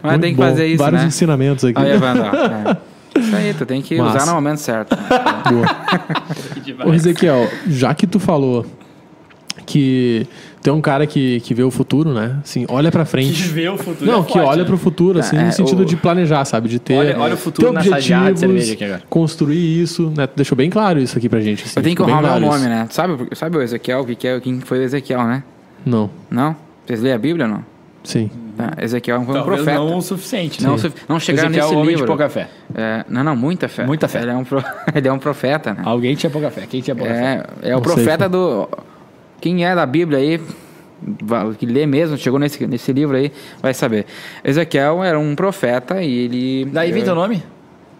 Mas Muito tem que bom. fazer isso, Vários né? ensinamentos aqui. Aí, Evandro, é. Isso aí, tu tem que Massa. usar no momento certo. Ô, Ezequiel, já que tu falou que tu é um cara que, que vê o futuro, né? Assim, olha pra frente. vê o futuro. Não, é que forte, olha né? pro futuro, assim, É, no sentido o- de planejar, sabe? De ter, Olha- olha o futuro ter nessa jarra de objetivos, cerveja aqui agora. construir isso, né? Tu deixou bem claro isso aqui pra gente. assim, Eu tenho que honrar meu claro nome, isso. né? Sabe, sabe o Ezequiel? O que que é, quem foi o Ezequiel, né? Não, Não? Vocês lêem a Bíblia ou não? sim. Tá, Ezequiel foi um Talvez profeta. não o suficiente, né? Não, su- não chegaram Ezequiel é nesse um homem livro. de pouca fé. É, não, não, muita fé. Muita fé. Ele é um, pro- ele é um profeta, né? Alguém tinha pouca fé. Quem tinha pouca fé? É, é o Não sei, profeta do. Quem é da Bíblia aí, que lê mesmo, chegou nesse, nesse livro aí, vai saber. Ezequiel era um profeta e ele. Daí vem teu nome?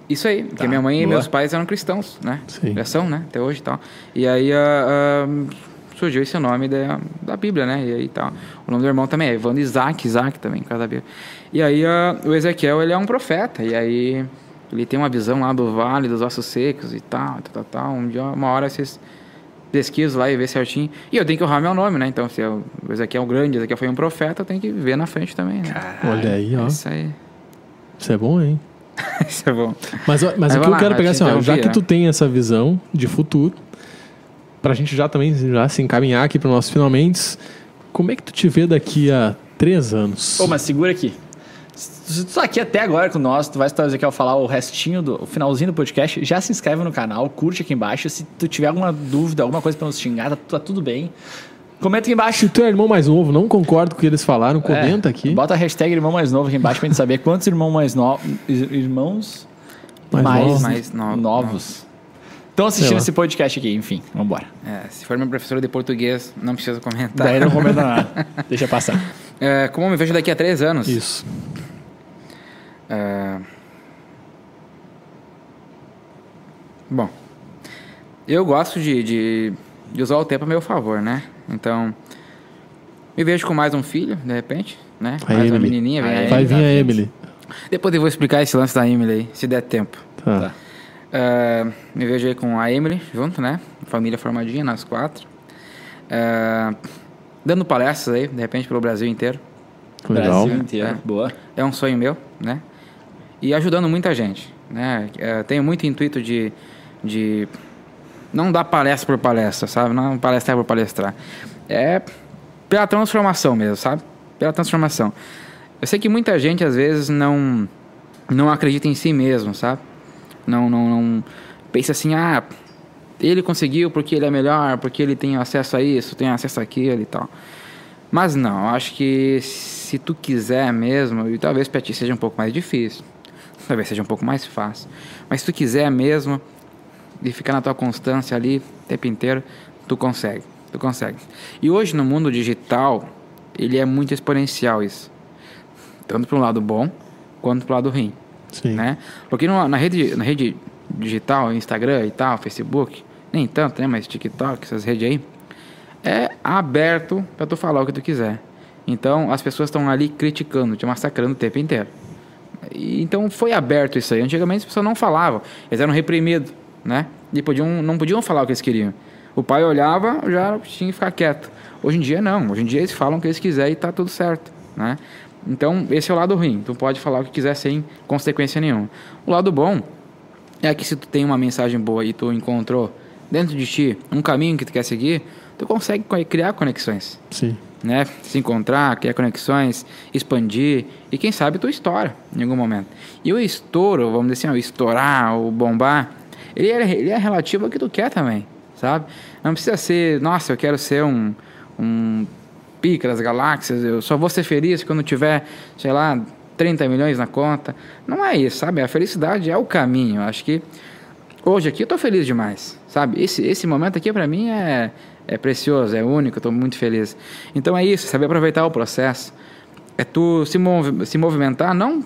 Isso aí, porque Tá, minha mãe e boa. meus pais eram cristãos, né? Sim. Já são, né? Até hoje e tal. E aí ah, ah, surgiu esse nome da, da Bíblia, né? E aí tal. O nome do irmão também é Evandro Isaac, Isaac também, por causa da Bíblia. E aí ah, o Ezequiel, ele é um profeta. E aí ele tem uma visão lá do vale, dos ossos secos e tal, tal, tal, tal. Um dia, uma hora vocês pesquisam lá e vê certinho. E eu tenho que honrar meu nome, né? Então, se eu- o Ezequiel é um grande, o Ezequiel foi um profeta, eu tenho que ver na frente também, né? Olha aí, ó. Isso aí. Isso é bom, hein? Isso é bom. Mas, mas Aí o que vai eu lá, quero pegar assim, ó, já que tu né? tem essa visão de futuro, pra gente já também já se encaminhar aqui pro nosso finalmente, como é que tu te vê daqui a três anos? Ô, mas segura aqui. Se tu tá aqui até agora com nós, tu vai estar Ezequiel falar o restinho do o finalzinho do podcast, já se inscreve no canal, curte aqui embaixo. Se tu tiver alguma dúvida, alguma coisa pra nos xingar, tá, tá tudo bem. Comenta aqui embaixo. Se tu é irmão mais novo, não concordo com o que eles falaram, comenta É, aqui. Bota a hashtag irmão mais novo aqui embaixo pra gente saber quantos irmãos mais novos. Irmãos Mais mais, novo. Mais no- novos. Estão assistindo esse podcast aqui, enfim, vambora. É, se for minha professora de português, não precisa comentar. Daí não comenta nada. Deixa passar. É, como eu me vejo daqui a três anos? Isso. É, Bom, eu gosto de, de, de usar o tempo a meu favor, né? Então, me vejo com mais um filho, de repente, né? A mais uma Emily. menininha, vem A. Vai vir a Emily. Depois eu vou explicar esse lance da Emily aí, se der tempo. Tá. Tá. É, me vejo aí com a Emily junto, né? Família formadinha, nós quatro. É, dando palestras aí, de repente, pelo Brasil inteiro. Legal. Brasil inteiro. É. Boa. É um sonho meu, né? E ajudando muita gente, né? É, tenho muito intuito de, de não dar palestra por palestra, sabe? Não palestrar por palestrar. É pela transformação mesmo, sabe? Pela transformação. Eu sei que muita gente às vezes não não acredita em si mesmo, sabe? Não, não, não pensa assim, ah, ele conseguiu porque ele é melhor, porque ele tem acesso a isso, tem acesso àquilo e tal. Mas não, acho que se tu quiser mesmo, e talvez pra ti seja um pouco mais difícil, talvez seja um pouco mais fácil, mas se tu quiser mesmo e ficar na tua constância ali o tempo inteiro, tu consegue, tu consegue. E hoje no mundo digital, ele é muito exponencial isso. Tanto para um lado bom, quanto para o lado ruim Sim. né? Porque no- na rede, na rede digital, Instagram e tal, Facebook, nem tanto, né? Mas TikTok, essas redes aí, é aberto para tu falar o que tu quiser. Então as pessoas estão ali criticando, te massacrando o tempo inteiro. E, então foi aberto isso aí. Antigamente as pessoas não falavam, eles eram reprimidos, né? E podiam, não podiam falar o que eles queriam. O pai olhava, já tinha que ficar quieto. Hoje em dia não, hoje em dia eles falam o que eles quiserem e tá tudo certo, né? Então, esse é o lado ruim. Tu pode falar o que quiser sem consequência nenhuma. O lado bom é que se tu tem uma mensagem boa e tu encontrou dentro de ti um caminho que tu quer seguir, tu consegue co- criar conexões, Sim. Né? Se encontrar, criar conexões, expandir e quem sabe tu estoura em algum momento. E o estouro, vamos dizer assim, o estourar, o bombar, ele é, ele é relativo ao que tu quer também, sabe? Não precisa ser, nossa, eu quero ser um, um pica das galáxias, eu só vou ser feliz quando tiver, sei lá, 30 milhões na conta. Não é isso, sabe? A felicidade é o caminho. Eu Acho que hoje aqui eu tô feliz demais, sabe? Esse, esse momento aqui para mim é, é precioso, é único, tô muito feliz. Então é isso, saber aproveitar o processo. É tu se, movi se movimentar, não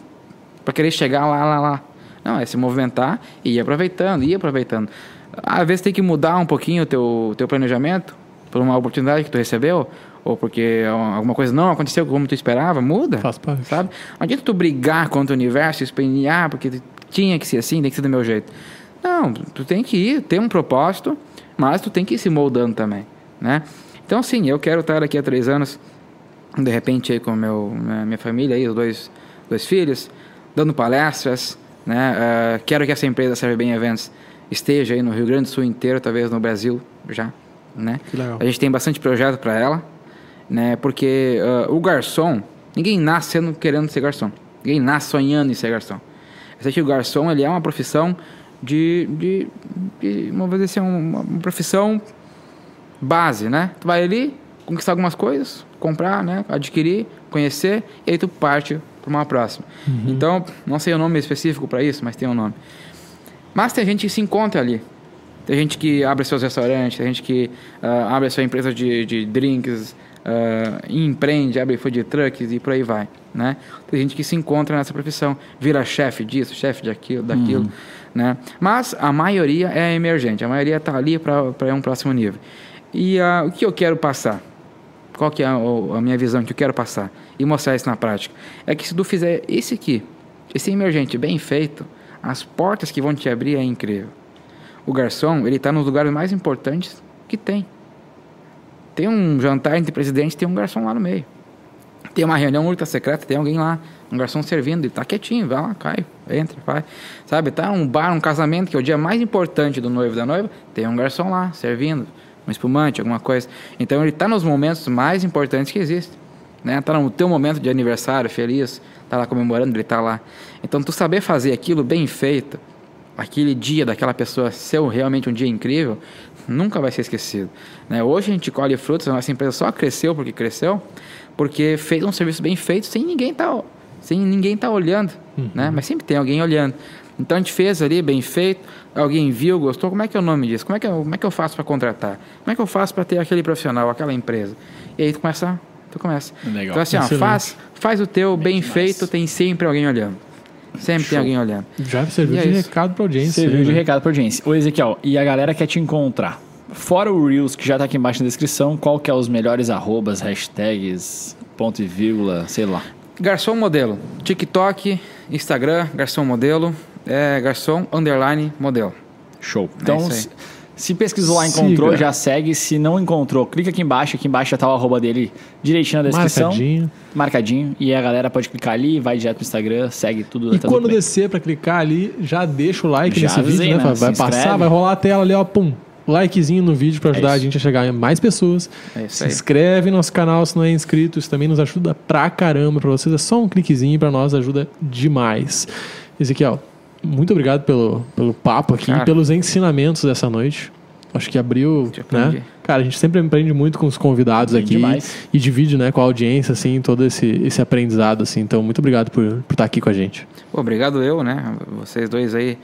para querer chegar lá, lá, lá. Não, é se movimentar e ir aproveitando, ir aproveitando. Às vezes tem que mudar um pouquinho o teu, teu planejamento por uma oportunidade que tu recebeu, ou porque alguma coisa não aconteceu como tu esperava, muda. Faz parte. Sabe? Não adianta tu brigar contra o universo, espinhar, porque tinha que ser assim, tem que ser do meu jeito. Não, tu tem que ir, ter um propósito, mas tu tem que ir se moldando também, né? Então, sim, eu quero estar daqui a três anos, de repente, aí com meu, minha minha família, aí, os dois, dois filhos, dando palestras, né? Ah, quero que essa empresa Serve Bem Eventos esteja aí no Rio Grande do Sul inteiro, talvez no Brasil já, né? A gente tem bastante projeto para ela, né? Porque ah, o garçom, ninguém nasce sendo querendo ser garçom. Ninguém nasce sonhando em ser garçom. Eu sei que o garçom ele é uma profissão de, de, de vamos dizer assim, uma, uma profissão base, né? Tu vai ali conquistar algumas coisas, comprar, né? Adquirir, conhecer e aí tu parte para uma próxima. Então, não sei o nome específico para isso, mas tem um nome. Mas tem gente que se encontra ali. Tem gente que abre seus restaurantes, tem gente que ah, abre a sua empresa de, de drinks, ah, empreende, abre food trucks e por aí vai, né? Tem gente que se encontra nessa profissão, vira chefe disso, chefe daquilo, daquilo, né? Mas a maioria é emergente, a maioria está ali para um próximo nível. E o que eu quero passar? Qual que é a, a minha visão que eu quero passar? E mostrar isso na prática. É que se tu fizer esse aqui, esse emergente bem feito, as portas que vão te abrir é incrível. O garçom, ele está nos lugares mais importantes que tem. Tem um jantar entre presidentes, tem um garçom lá no meio. Tem uma reunião ultra secreta, tem alguém lá, um garçom servindo, ele tá quietinho, vai lá, cai, entra, vai. Sabe, tá um bar, um casamento, que é o dia mais importante do noivo e da noiva, tem um garçom lá, servindo, um espumante, alguma coisa. Então ele tá nos momentos mais importantes que existem. Né? Tá no teu momento de aniversário, feliz, tá lá comemorando, ele tá lá. Então tu saber fazer aquilo bem feito, aquele dia daquela pessoa ser realmente um dia incrível, nunca vai ser esquecido. Né? Hoje a gente colhe frutos, a nossa empresa só cresceu porque cresceu, porque fez um serviço bem feito sem ninguém tá, sem ninguém tá olhando, né? Mas sempre tem alguém olhando. Então a gente fez ali bem feito, alguém viu, gostou, como é que é o nome disso? Como é que eu, como é que eu faço para contratar? Como é que eu faço para ter aquele profissional, aquela empresa? E aí tu começa, tu começa. Legal. Então assim, ó, faz, faz o teu bem demais. feito, tem sempre alguém olhando. Sempre tem alguém olhando. Já serviu E é de isso. recado pra audiência. Serviu aí, de né? recado pra audiência. Ô, Ezequiel, e a galera quer te encontrar. Fora o Reels, que já tá aqui embaixo na descrição, qual que é os melhores arrobas, hashtags, ponto e vírgula, sei lá. Garçom modelo. TikTok, Instagram, garçom modelo, é garçom underline modelo. Show. Então, isso aí. se, se pesquisou lá, encontrou, Siga. já segue. Se não encontrou, clica aqui embaixo. Aqui embaixo já tá o arroba dele direitinho na descrição. Marcadinho. Marcadinho. E a galera pode clicar ali, vai direto pro Instagram, segue tudo. E tá quando descer pra clicar ali, já deixa o like Já nesse avisei, vídeo, né? né? Vai passar, inscreve. vai rolar a tela ali, ó, pum. Likezinho no vídeo pra ajudar É a gente a chegar em mais pessoas. É Se inscreve no nosso canal se não é inscrito, isso também nos ajuda pra caramba. Pra vocês é só um cliquezinho pra nós ajuda demais. Ezequiel, muito obrigado pelo, pelo papo aqui Cara. e pelos ensinamentos dessa noite. Acho que abriu, né? Cara, a gente sempre aprende muito com os convidados aqui demais. e divide, né, com a audiência assim todo esse, esse aprendizado assim. Então, muito obrigado por, por estar aqui com a gente. Pô, obrigado eu, né? Vocês dois aí,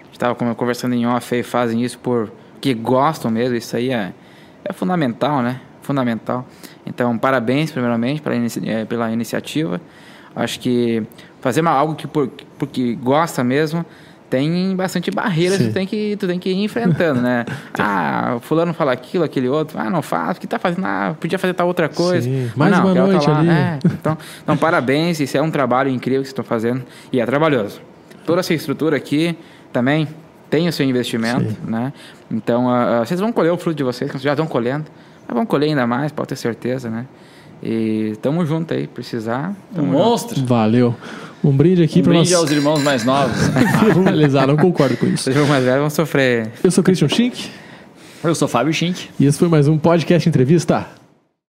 a gente tava como- conversando em off aí, fazem isso por que gostam mesmo, isso aí é, é fundamental, né? Fundamental. Então, parabéns primeiramente pela, inici- eh, pela iniciativa. Acho que fazer uma- algo que por, porque gosta mesmo tem bastante barreiras que Sim. tu tem que tu tem que ir enfrentando, né? ah, o fulano fala aquilo, aquele outro, ah, não faz, que tá fazendo, ah, podia fazer tal outra coisa. Sim, mais não, uma tá noite lá. ali. É, então, então, parabéns, isso é um trabalho incrível que vocês estão fazendo e é trabalhoso. Toda essa estrutura aqui também tem o seu investimento, né? Então, ah, ah, vocês vão colher o fruto de vocês, que vocês já estão colhendo, mas vão colher ainda mais, pode ter certeza, né? E tamo junto aí, precisar. Um junto. monstro. Valeu. Um brinde aqui Um para brinde nós aos irmãos mais novos. finalizar. Não concordo com isso. Vocês vão mais velhos vão sofrer. Eu sou Christian Schink Eu sou Fábio Schink. e esse foi mais um podcast entrevista.